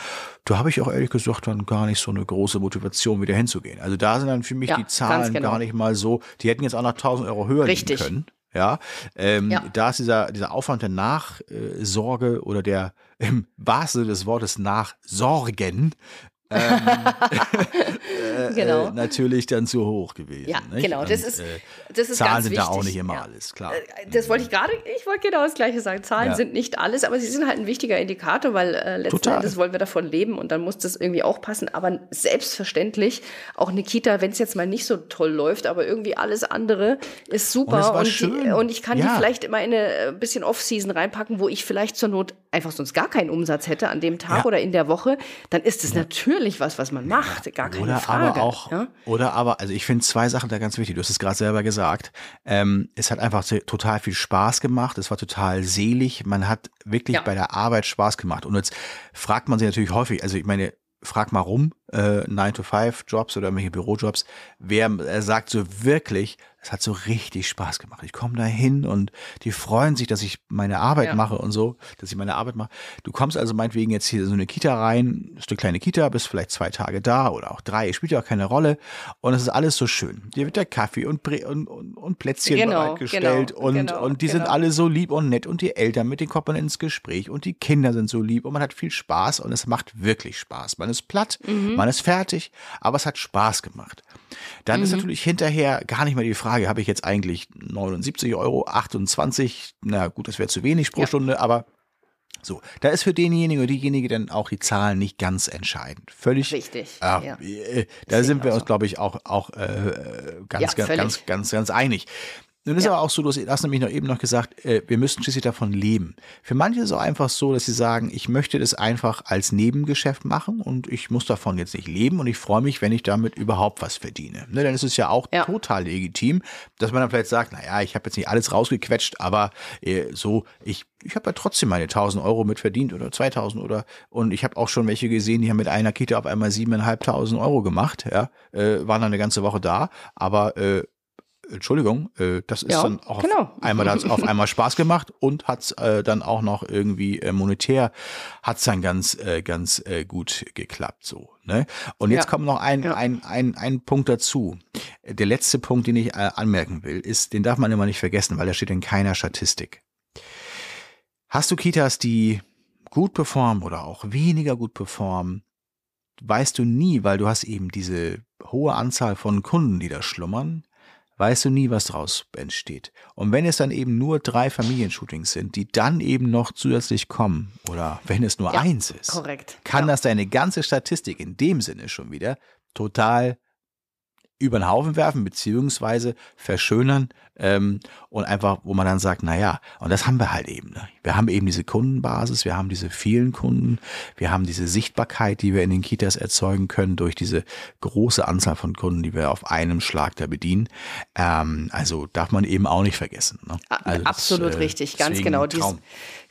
Da habe ich auch ehrlich gesagt dann gar nicht so eine große Motivation, wieder hinzugehen. Also da sind dann für mich Ja, die Zahlen genau. gar nicht mal so. Die hätten jetzt auch noch 1000 Euro höher Richtig. liegen können. Ja, ähm, Ja. da ist dieser, dieser Aufwand der Nachsorge oder der im wahrsten Sinne des Wortes Nachsorgen Genau. äh, natürlich dann zu hoch gewesen. Ja, nicht? genau. Das Und, ist, äh, das ist Zahlen ganz sind wichtig. da auch nicht immer ja. alles, klar. Äh, Das wollte ich gerade, ich wollte genau das Gleiche sagen. Zahlen Ja. sind nicht alles, aber sie sind halt ein wichtiger Indikator, weil äh, letzten Total. Endes wollen wir davon leben und dann muss das irgendwie auch passen. Aber selbstverständlich, auch eine Kita, wenn es jetzt mal nicht so toll läuft, aber irgendwie alles andere ist super. Und war die, schön. und ich kann Ja. die vielleicht immer in eine äh, bisschen Off-Season reinpacken, wo ich vielleicht zur Not einfach sonst gar keinen Umsatz hätte an dem Tag oder in der Woche. Dann ist es natürlich was, was man macht. Gar keine Oder Frage. aber auch, ja? oder aber, also ich finde zwei Sachen da ganz wichtig. Du hast es gerade selber gesagt. Ähm, es hat einfach total viel Spaß gemacht. Es war total selig. Man hat wirklich Ja. bei der Arbeit Spaß gemacht. Und jetzt fragt man sich natürlich häufig, also ich meine, frag mal rum, äh, 9-to-5-Jobs oder irgendwelche Bürojobs, wer äh, sagt so wirklich, es hat so richtig Spaß gemacht. Ich komme da hin und die freuen sich, dass ich meine Arbeit Ja. mache und so, dass ich meine Arbeit mache. Du kommst also meinetwegen jetzt hier in so eine Kita rein, ist eine kleine Kita, bist vielleicht zwei Tage da oder auch drei, spielt ja auch keine Rolle. Und es ist alles so schön. Dir wird der Kaffee und, und, und, und Plätzchen Genau, bereitgestellt genau, und, genau, und die sind genau. alle so lieb und nett und die Eltern, mit kommt man ins Gespräch und die Kinder sind so lieb und man hat viel Spaß und es macht wirklich Spaß. Man ist platt, Mhm. man ist fertig, aber es hat Spaß gemacht. Dann Mhm. ist natürlich hinterher gar nicht mehr die Frage, habe ich jetzt eigentlich 79 Euro, 28, na gut, das wäre zu wenig pro Ja. Stunde, aber so, da ist für denjenigen oder diejenige dann auch die Zahlen nicht ganz entscheidend. Völlig. Richtig, Ja, ja. äh, Da sind wir uns, so. glaube ich, auch, auch äh, ganz, Ja, ganz, ganz, ganz, ganz einig. Nun ist Ja. aber auch so, du hast- nämlich noch eben noch gesagt, äh, wir müssten schließlich davon leben. Für manche ist es auch einfach so, dass sie sagen, ich möchte das einfach als Nebengeschäft machen und ich muss davon jetzt nicht leben und ich freue mich, wenn ich damit überhaupt was verdiene. Ne, dann ist es ja auch Ja. total legitim, dass man dann vielleicht sagt, naja, ich habe jetzt nicht alles rausgequetscht, aber äh, so, ich, ich habe ja trotzdem meine 1000 Euro mit verdient oder 2000 oder und ich habe auch schon welche gesehen, die haben mit einer Kita auf einmal 7.500 Euro gemacht, ja, äh, waren dann eine ganze Woche da, aber äh, Entschuldigung, äh, das ist Ja, dann auch genau. auf einmal, da hat's auf einmal Spaß gemacht und hat's äh, dann auch noch irgendwie äh, monetär hat's dann ganz, äh, ganz äh, gut geklappt so. Ne? Und jetzt Ja. kommt noch ein, Ja. ein, ein, ein Punkt dazu. Der letzte Punkt, den ich äh, anmerken will, ist, den darf man immer nicht vergessen, weil der steht in keiner Statistik. Hast du Kitas, die gut performen oder auch weniger gut performen, weißt du nie, weil du hast eben diese hohe Anzahl von Kunden, die da schlummern, weißt du nie, was daraus entsteht. Und wenn es dann eben nur drei Familienshootings sind, die dann eben noch zusätzlich kommen, oder wenn es nur Ja, eins ist, korrekt. kann Ja. das deine ganze Statistik in dem Sinne schon wieder total über den Haufen werfen, beziehungsweise verschönern ähm, und einfach, wo man dann sagt, na ja, und das haben wir halt eben. Ne? Wir haben eben diese Kundenbasis, wir haben diese vielen Kunden, wir haben diese Sichtbarkeit, die wir in den Kitas erzeugen können durch diese große Anzahl von Kunden, die wir auf einem Schlag da bedienen. Ähm, also darf man eben auch nicht vergessen. Ne? Also das, Absolut äh, richtig, ganz genau. Traum.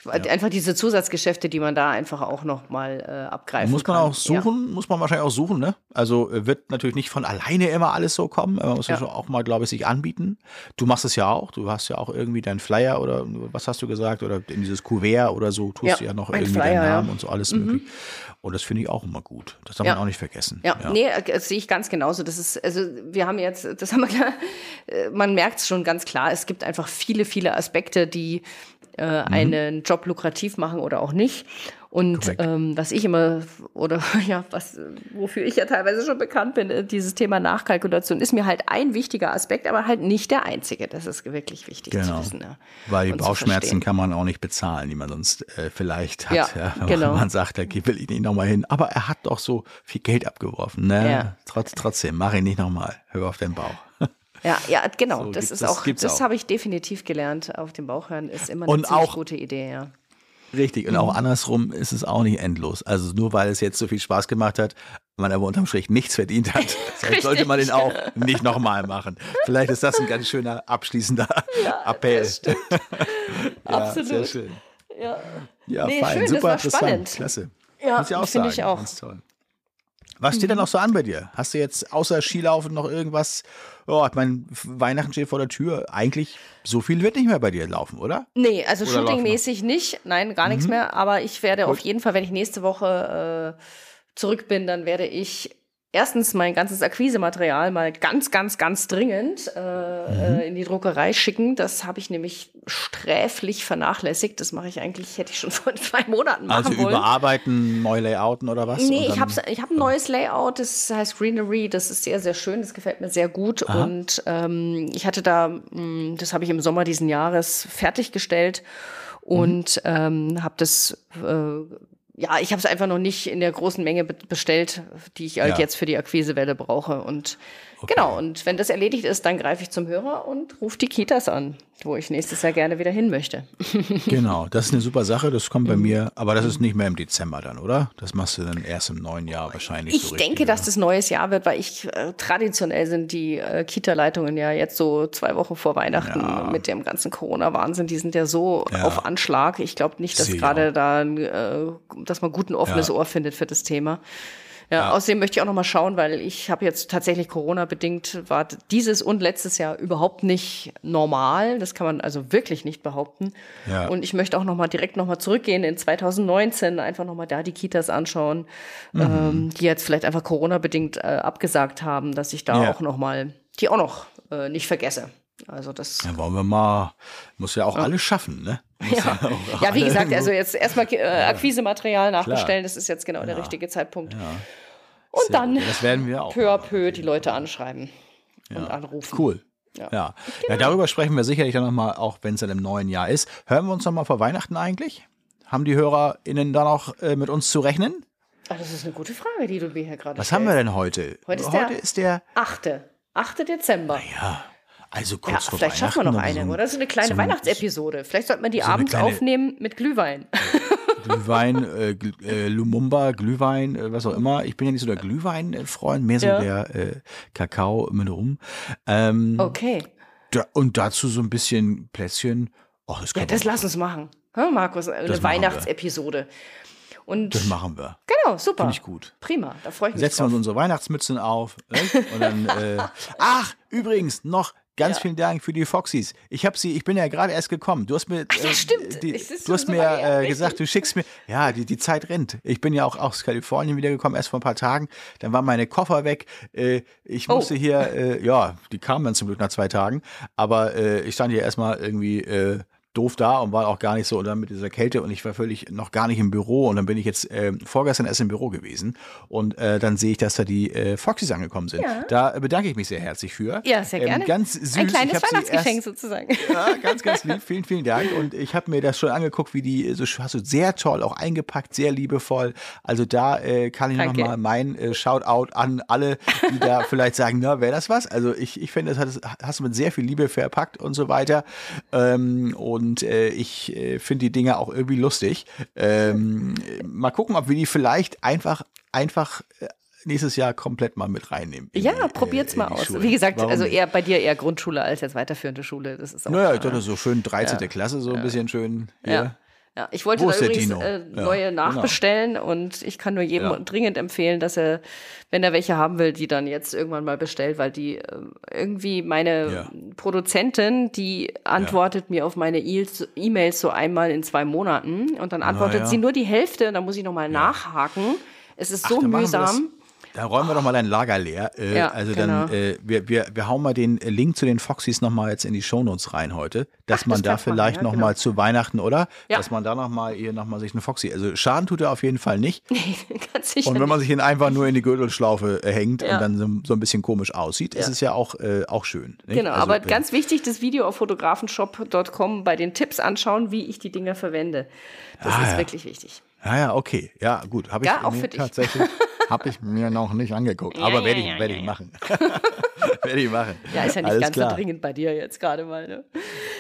Dies, Einfach diese Zusatzgeschäfte, die man da einfach auch noch mal äh, abgreifen Muss man kann. auch suchen, muss man wahrscheinlich auch suchen, ne? Also äh, wird natürlich nicht von alleine immer alles so kommen. Man muss ja. Ja. auch mal, glaube ich, sich anbieten. Du machst es ja auch. Du hast ja auch irgendwie deinen Flyer oder was hast du gesagt? Oder in dieses Kuvert oder so tust Ja, du ja noch irgendwie Flyer, deinen Namen ja. und so alles möglich. Und das finde ich auch immer gut. Das darf Ja. man auch nicht vergessen. Ja, nee, äh, das sehe ich ganz genauso. Das ist, also wir haben jetzt, das haben wir klar, äh, man merkt es schon ganz klar, es gibt einfach viele, viele Aspekte, die äh, einen Job lukrativ machen oder auch nicht. Und ähm, was ich immer, oder ja, was, wofür ich ja teilweise schon bekannt bin, äh, dieses Thema Nachkalkulation ist mir halt ein wichtiger Aspekt, aber halt nicht der einzige. Das ist wirklich wichtig genau. zu wissen. Ja. Weil die Bauchschmerzen kann man auch nicht bezahlen, die man sonst äh, vielleicht hat. Ja, ja, wenn genau. man sagt, da will ich nicht nochmal hin. Aber er hat doch so viel Geld abgeworfen. Ne? Ja. Trotz, trotzdem, mach ihn nicht nochmal. Hör auf den Bauch. Ja, ja, genau. So, das ist das auch, das habe ich definitiv gelernt. Auf den Bauch hören ist immer eine Und auch- gute Idee, ja. Richtig. Und auch andersrum ist es auch nicht endlos. Also nur weil es jetzt so viel Spaß gemacht hat, man aber unterm Strich nichts verdient hat, sollte man den auch nicht nochmal machen. Vielleicht ist das ein ganz schöner abschließender Appell. Das stimmt. Ja, Absolut. Sehr schön. Ja. Ja, Nee, fein. schön, Super interessant. spannend. Klasse. Ja, Muss ich auch finde ich auch. Mhm. Ganz toll. Was steht denn noch so an bei dir? Hast du jetzt außer Skilaufen noch irgendwas? Oh, ich meine, Weihnachten steht vor der Tür. Eigentlich so viel wird nicht mehr bei dir laufen, oder? Nee, also shootingmäßig nicht. Nein, gar Mhm. nichts mehr. Aber ich werde auf jeden Fall, wenn ich nächste Woche äh, zurück bin, dann werde ich erstens mein ganzes Akquisematerial mal ganz, ganz, ganz dringend äh, Mhm. äh, in die Druckerei schicken. Das habe ich nämlich sträflich vernachlässigt. Das mache ich eigentlich, hätte ich schon vor zwei Monaten machen Also wollen. überarbeiten, neu layouten oder was? Nee, ich habe ich hab ein neues Layout, das heißt Greenery, das ist sehr, sehr schön, das gefällt mir sehr gut. Und ähm, ich hatte da, mh, das habe ich im Sommer diesen Jahres fertiggestellt und ähm, habe das, äh, ja, ich habe es einfach noch nicht in der großen Menge be bestellt, die ich halt Ja. jetzt für die Akquisewelle brauche. Und genau, und wenn das erledigt ist, dann greife ich zum Hörer und rufe die Kitas an, wo ich nächstes Jahr gerne wieder hin möchte. Genau, das ist eine super Sache. Das kommt bei Mhm. mir, aber das ist nicht mehr im Dezember dann, oder? Das machst du dann erst im neuen Jahr wahrscheinlich. Ich so richtig, denke, dass oder? das neues Jahr wird, weil ich äh, traditionell sind die äh, Kita-Leitungen ja jetzt so zwei Wochen vor Weihnachten Ja. mit dem ganzen Corona-Wahnsinn, die sind ja so Ja. auf Anschlag. Ich glaube nicht, dass gerade da, äh, dass man gut ein offenes Ja. Ohr findet für das Thema. Ja, außerdem möchte ich auch noch mal schauen, weil ich habe jetzt tatsächlich Corona-bedingt, war dieses und letztes Jahr überhaupt nicht normal. Das kann man also wirklich nicht behaupten. Ja. Und ich möchte auch noch mal direkt noch mal zurückgehen in 2019, einfach noch mal da die Kitas anschauen, Mhm. ähm, die jetzt vielleicht einfach Corona-bedingt äh, abgesagt haben, dass ich da Ja. auch noch mal, die auch noch äh, nicht vergesse. Also das Dann wollen wir mal, muss ja auch alles schaffen, ne? Ja. ja, wie gesagt, so- also jetzt erstmal äh, Akquisematerial nachbestellen, das ist jetzt genau der richtige Zeitpunkt. Und Sehr dann gut. Das werden wir auch. peu à peu die Leute anschreiben und anrufen. Cool. Ja. Ja. ja. darüber sprechen wir sicherlich dann nochmal, auch wenn es dann im neuen Jahr ist. Hören wir uns nochmal vor Weihnachten eigentlich? Haben die HörerInnen da noch äh, mit uns zu rechnen? Ah, das ist eine gute Frage, die du mir hier gerade Was stellst. haben wir denn heute? Heute ist der- ist der, 8. 8. Dezember. ja, also Ja, kurz vor vielleicht schaffen wir noch eine, aber oder? So eine kleine so Weihnachtsepisode. Vielleicht sollte man die so abends aufnehmen mit Glühwein. Glühwein, äh, Gl- äh, Lumumba, Glühwein, äh, was auch immer. Ich bin ja nicht so der Glühwein-Freund, mehr so Ja. der äh, Kakao mit rum. Ähm, Okay. da, und dazu so ein bisschen Plätzchen. Oh, das, Ja, das lass uns machen. Hä, Markus, eine Das. Weihnachtsepisode. Und das machen wir. genau, super. Finde ich gut. Prima, da freue ich mich Setzen wir uns unsere Weihnachtsmützen auf. Ne? Und dann, äh, ach, übrigens, noch ganz Ja. vielen Dank für die Foxys. Ich habe sie, ich bin ja gerade erst gekommen. Du hast mir, Ach ja, äh, stimmt. Die, du hast mir her, äh, gesagt, du schickst mir, ja, die, die Zeit rennt. Ich bin ja auch aus Kalifornien wiedergekommen, erst vor ein paar Tagen. Dann waren meine Koffer weg. Äh, ich Oh. musste hier, äh, ja, die kamen dann zum Glück nach zwei Tagen. Aber ich stand hier erstmal irgendwie doof da und war auch gar nicht so und dann mit dieser Kälte und ich war völlig noch gar nicht im Büro und dann bin ich jetzt äh, vorgestern erst im Büro gewesen und äh, dann sehe ich, dass da die äh, Foxys angekommen sind. Ja. Da bedanke ich mich sehr herzlich für. Ja, sehr Ähm, gerne. ganz süß. Ein kleines Weihnachtsgeschenk erst- sozusagen. ja, ganz, ganz lieb. Vielen, vielen Dank. Und ich habe mir das schon angeguckt, wie die so hast du sehr toll auch eingepackt, sehr liebevoll. Also da äh, kann ich nochmal mein äh, Shoutout an alle, die da vielleicht sagen, na, wäre das was? Also ich, ich finde, das hast, hast du mit sehr viel Liebe verpackt und so weiter. Ähm, und äh, ich äh, finde die Dinge auch irgendwie lustig. Ähm, äh, mal gucken, ob wir die vielleicht einfach, einfach äh, nächstes Jahr komplett mal mit reinnehmen. in Ja, äh, probiert's in mal aus. Schule. Wie gesagt, Warum also eher bei dir eher Grundschule als jetzt weiterführende Schule. Das ist auch Naja, ich dachte so schön 13. Klasse, so ein bisschen schön. Hier. Ja. Ja, ich wollte Wo da übrigens äh, Ja, neue genau. nachbestellen und ich kann nur jedem Ja. dringend empfehlen, dass er, wenn er welche haben will, die dann jetzt irgendwann mal bestellt, weil die äh, irgendwie meine Ja. Produzentin, die antwortet mir auf meine E-Mails so einmal in zwei Monaten und dann antwortet ja. sie nur die Hälfte und dann muss ich nochmal nachhaken. Es ist so machen wir mühsam. Dann räumen wir doch mal dein Lager leer. Äh, Ja, also genau. dann, äh, wir, wir, wir hauen mal den Link zu den Foxys nochmal jetzt in die Shownotes rein heute, dass Ach, man das da vielleicht ja, noch genau. mal zu Weihnachten, oder? Ja. Dass man da nochmal hier nochmal sich eine Foxy, also Schaden tut er auf jeden Fall nicht. Ganz sicher. Und wenn man sich ihn einfach nur in die Gürtelschlaufe äh, hängt Ja. und dann so, so ein bisschen komisch aussieht, ist es ja auch, äh, auch schön. Nicht? Genau, Also, aber äh, ganz wichtig, das Video auf fotografenshop.com bei den Tipps anschauen, wie ich die Dinger verwende. Das Ah, ist wirklich wichtig. Ja, ja, okay. Ja, gut. Habe ich Ja, auch für dich. tatsächlich habe ich mir noch nicht angeguckt. aber ja, werde ich, ja, ich machen. werde ich machen. Ja, ist ja nicht Alles ganz klar. so dringend bei dir jetzt gerade mal. Ne?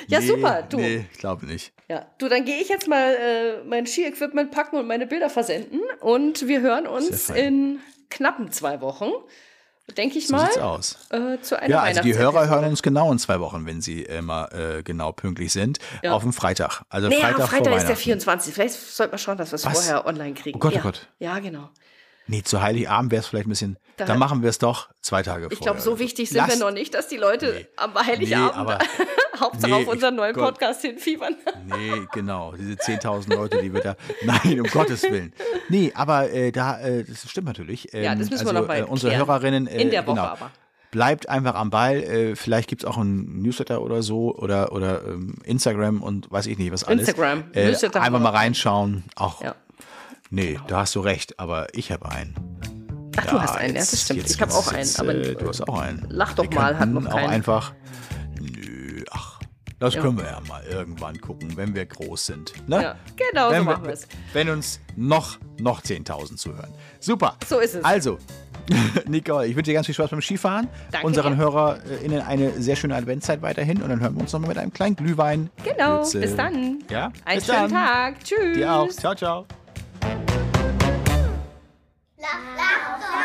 Ja, Nee, super, du. Nee, ich glaube nicht. Ja, du, dann gehe ich jetzt mal äh, mein Ski-Equipment packen und meine Bilder versenden. Und wir hören uns in knappen zwei Wochen, denke ich So mal, sieht's aus. äh, zu einer Ja, also die Hörer hören uns genau in zwei Wochen, wenn sie immer äh, genau pünktlich sind. Ja. Auf dem Freitag. Also Nee, Freitag, Freitag ist der Weihnachten. 24. Vielleicht sollten wir schauen, dass wir es vorher online kriegen. Oh Gott, oh ja. Gott. Ja, genau. Nee, zu Heiligabend wäre es vielleicht ein bisschen. Da- dann machen wir es doch zwei Tage Ich vorher. glaube, so wichtig sind Lass- wir noch nicht, dass die Leute Nee. am Nee, Heiligabend aber. Hauptsache Nee, auf unseren ich- neuen Gott. Podcast hinfiebern. Nee, genau. Diese 10.000 Leute, die wir da. Nein, um Gottes Willen. Nee, aber äh, da, äh, das stimmt natürlich. Ähm, Ja, das müssen wir also, noch mal äh, Unsere klären. Hörerinnen. Äh, In der Woche genau, aber. Bleibt einfach am Ball. Äh, vielleicht gibt es auch ein Newsletter oder so oder, oder ähm, Instagram und weiß ich nicht, was alles. Instagram. Äh, Newsletter einfach wir mal reinschauen. Auch. Ja. Nee, da hast du recht, aber ich habe einen. Ach, du hast einen, ja, das stimmt. ich habe auch einen. jetzt, Aber äh, du hast auch einen. Lach doch Wir mal, hat noch auch keinen. einfach. Nö, ach. Das Ja. können wir ja mal irgendwann gucken, wenn wir groß sind. Ne? Ja, genau, so wenn machen wir es. Wenn uns noch, noch 10.000 zuhören. Super. So ist es. Also, Nicole, ich wünsche dir ganz viel Spaß beim Skifahren. Danke Unseren. HörerInnen eine sehr schöne Adventszeit weiterhin und dann hören wir uns nochmal mit einem kleinen Glühwein. Genau, Grütze. bis dann. Ja, Einen bis schönen dann. Tag. Tschüss. Dir auch. Ciao, ciao. 拉不动